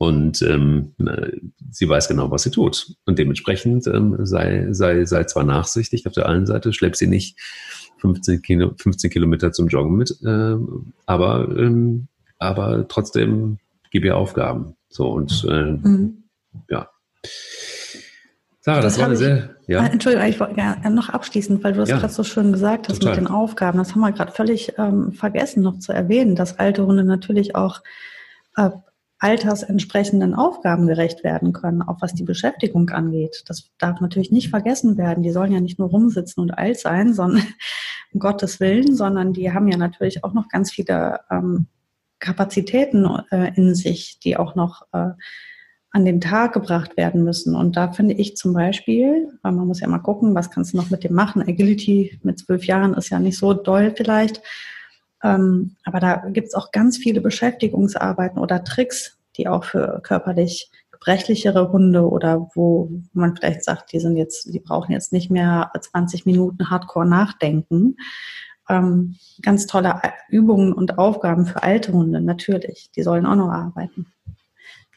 Und ähm, sie weiß genau, was sie tut. Und dementsprechend ähm, sei, sei, sei zwar nachsichtig auf der einen Seite, schlepp sie nicht 15, Kilo, 15 Kilometer zum Joggen mit, äh, aber, ähm, aber trotzdem gib ihr Aufgaben. So und äh, mhm. ja. Sarah, das, das war eine sehr. Ja. Ah, Entschuldigung, ich wollte ja, noch abschließend, weil du das ja, gerade so schön gesagt hast total. mit den Aufgaben. Das haben wir gerade völlig ähm, vergessen noch zu erwähnen, dass alte Hunde natürlich auch äh, altersentsprechenden Aufgaben gerecht werden können, auch was die Beschäftigung angeht. Das darf natürlich nicht vergessen werden. Die sollen ja nicht nur rumsitzen und alt sein, sondern um Gottes Willen, sondern die haben ja natürlich auch noch ganz viele ähm, Kapazitäten äh, in sich, die auch noch äh, an den Tag gebracht werden müssen. Und da finde ich zum Beispiel, weil man muss ja mal gucken, was kannst du noch mit dem machen. Agility mit zwölf Jahren ist ja nicht so doll vielleicht, ähm, aber da gibt es auch ganz viele Beschäftigungsarbeiten oder Tricks, die auch für körperlich gebrechlichere Hunde oder wo man vielleicht sagt, die sind jetzt, die brauchen jetzt nicht mehr 20 Minuten Hardcore nachdenken. Ähm, ganz tolle Übungen und Aufgaben für alte Hunde, natürlich. Die sollen auch noch arbeiten.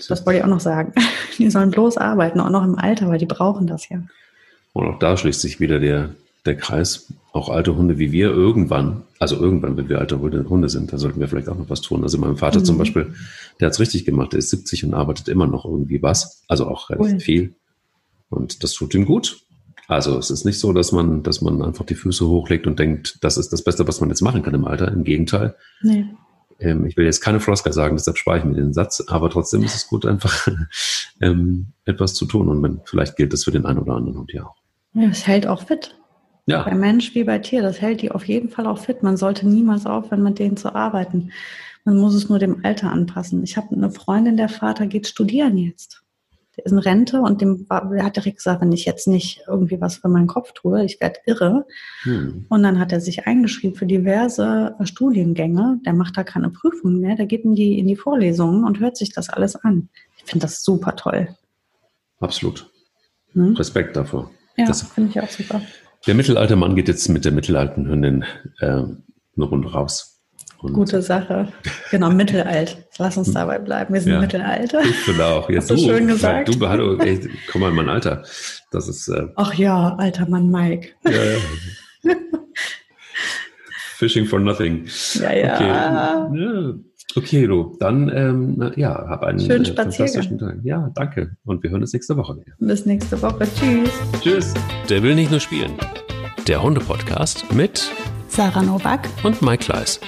Das wollte ich auch noch sagen. Die sollen bloß arbeiten, auch noch im Alter, weil die brauchen das ja. Und auch da schließt sich wieder der, der Kreis, auch alte Hunde wie wir irgendwann, also irgendwann, wenn wir alte Hunde sind, da sollten wir vielleicht auch noch was tun. Also mein Vater mhm. zum Beispiel, der hat es richtig gemacht, der ist 70 und arbeitet immer noch irgendwie was, also auch relativ cool. viel. Und das tut ihm gut. Also es ist nicht so, dass man, dass man einfach die Füße hochlegt und denkt, das ist das Beste, was man jetzt machen kann im Alter. Im Gegenteil. Nee. ähm, ich will jetzt keine Floskel sagen, deshalb spare ich mir den Satz, aber trotzdem ist es gut, einfach ähm, etwas zu tun. Und wenn, vielleicht gilt das für den einen oder anderen Hund ja auch. Ja, es hält auch fit. Ja. Bei Mensch wie bei Tier, das hält die auf jeden Fall auch fit. Man sollte niemals aufhören, mit denen zu arbeiten. Man muss es nur dem Alter anpassen. Ich habe eine Freundin, der Vater geht studieren jetzt. Der ist in Rente und dem hat direkt gesagt, wenn ich jetzt nicht irgendwie was für meinen Kopf tue, ich werde irre. Hm. Und dann hat er sich eingeschrieben für diverse äh, Studiengänge. Der macht da keine Prüfungen mehr, der geht in die, in die Vorlesungen und hört sich das alles an. Ich finde das super toll. Absolut. Hm? Respekt davor. Ja, finde ich auch super. Der mittelalte Mann geht jetzt mit der mittelalten Hündin äh, eine Runde raus. Und Gute Sache. Genau, mittelalt. Lass uns dabei bleiben. Wir sind ja, mittelalt. Ich finde auch. Jetzt Hast du, schön gesagt. Du, hallo, ey, komm mal in mein Alter. Das ist. Äh, Ach ja, alter Mann Mike. Ja, ja. Fishing for nothing. Ja, ja. Okay, ja. Okay du, dann ähm, ja, hab einen schönen äh, fantastischen Tag. Ja, danke. Und wir hören uns nächste Woche wieder. Bis nächste Woche. Tschüss. Tschüss. Der will nicht nur spielen. Der Hunde-Podcast mit Sarah Novak und Mike Kleiss.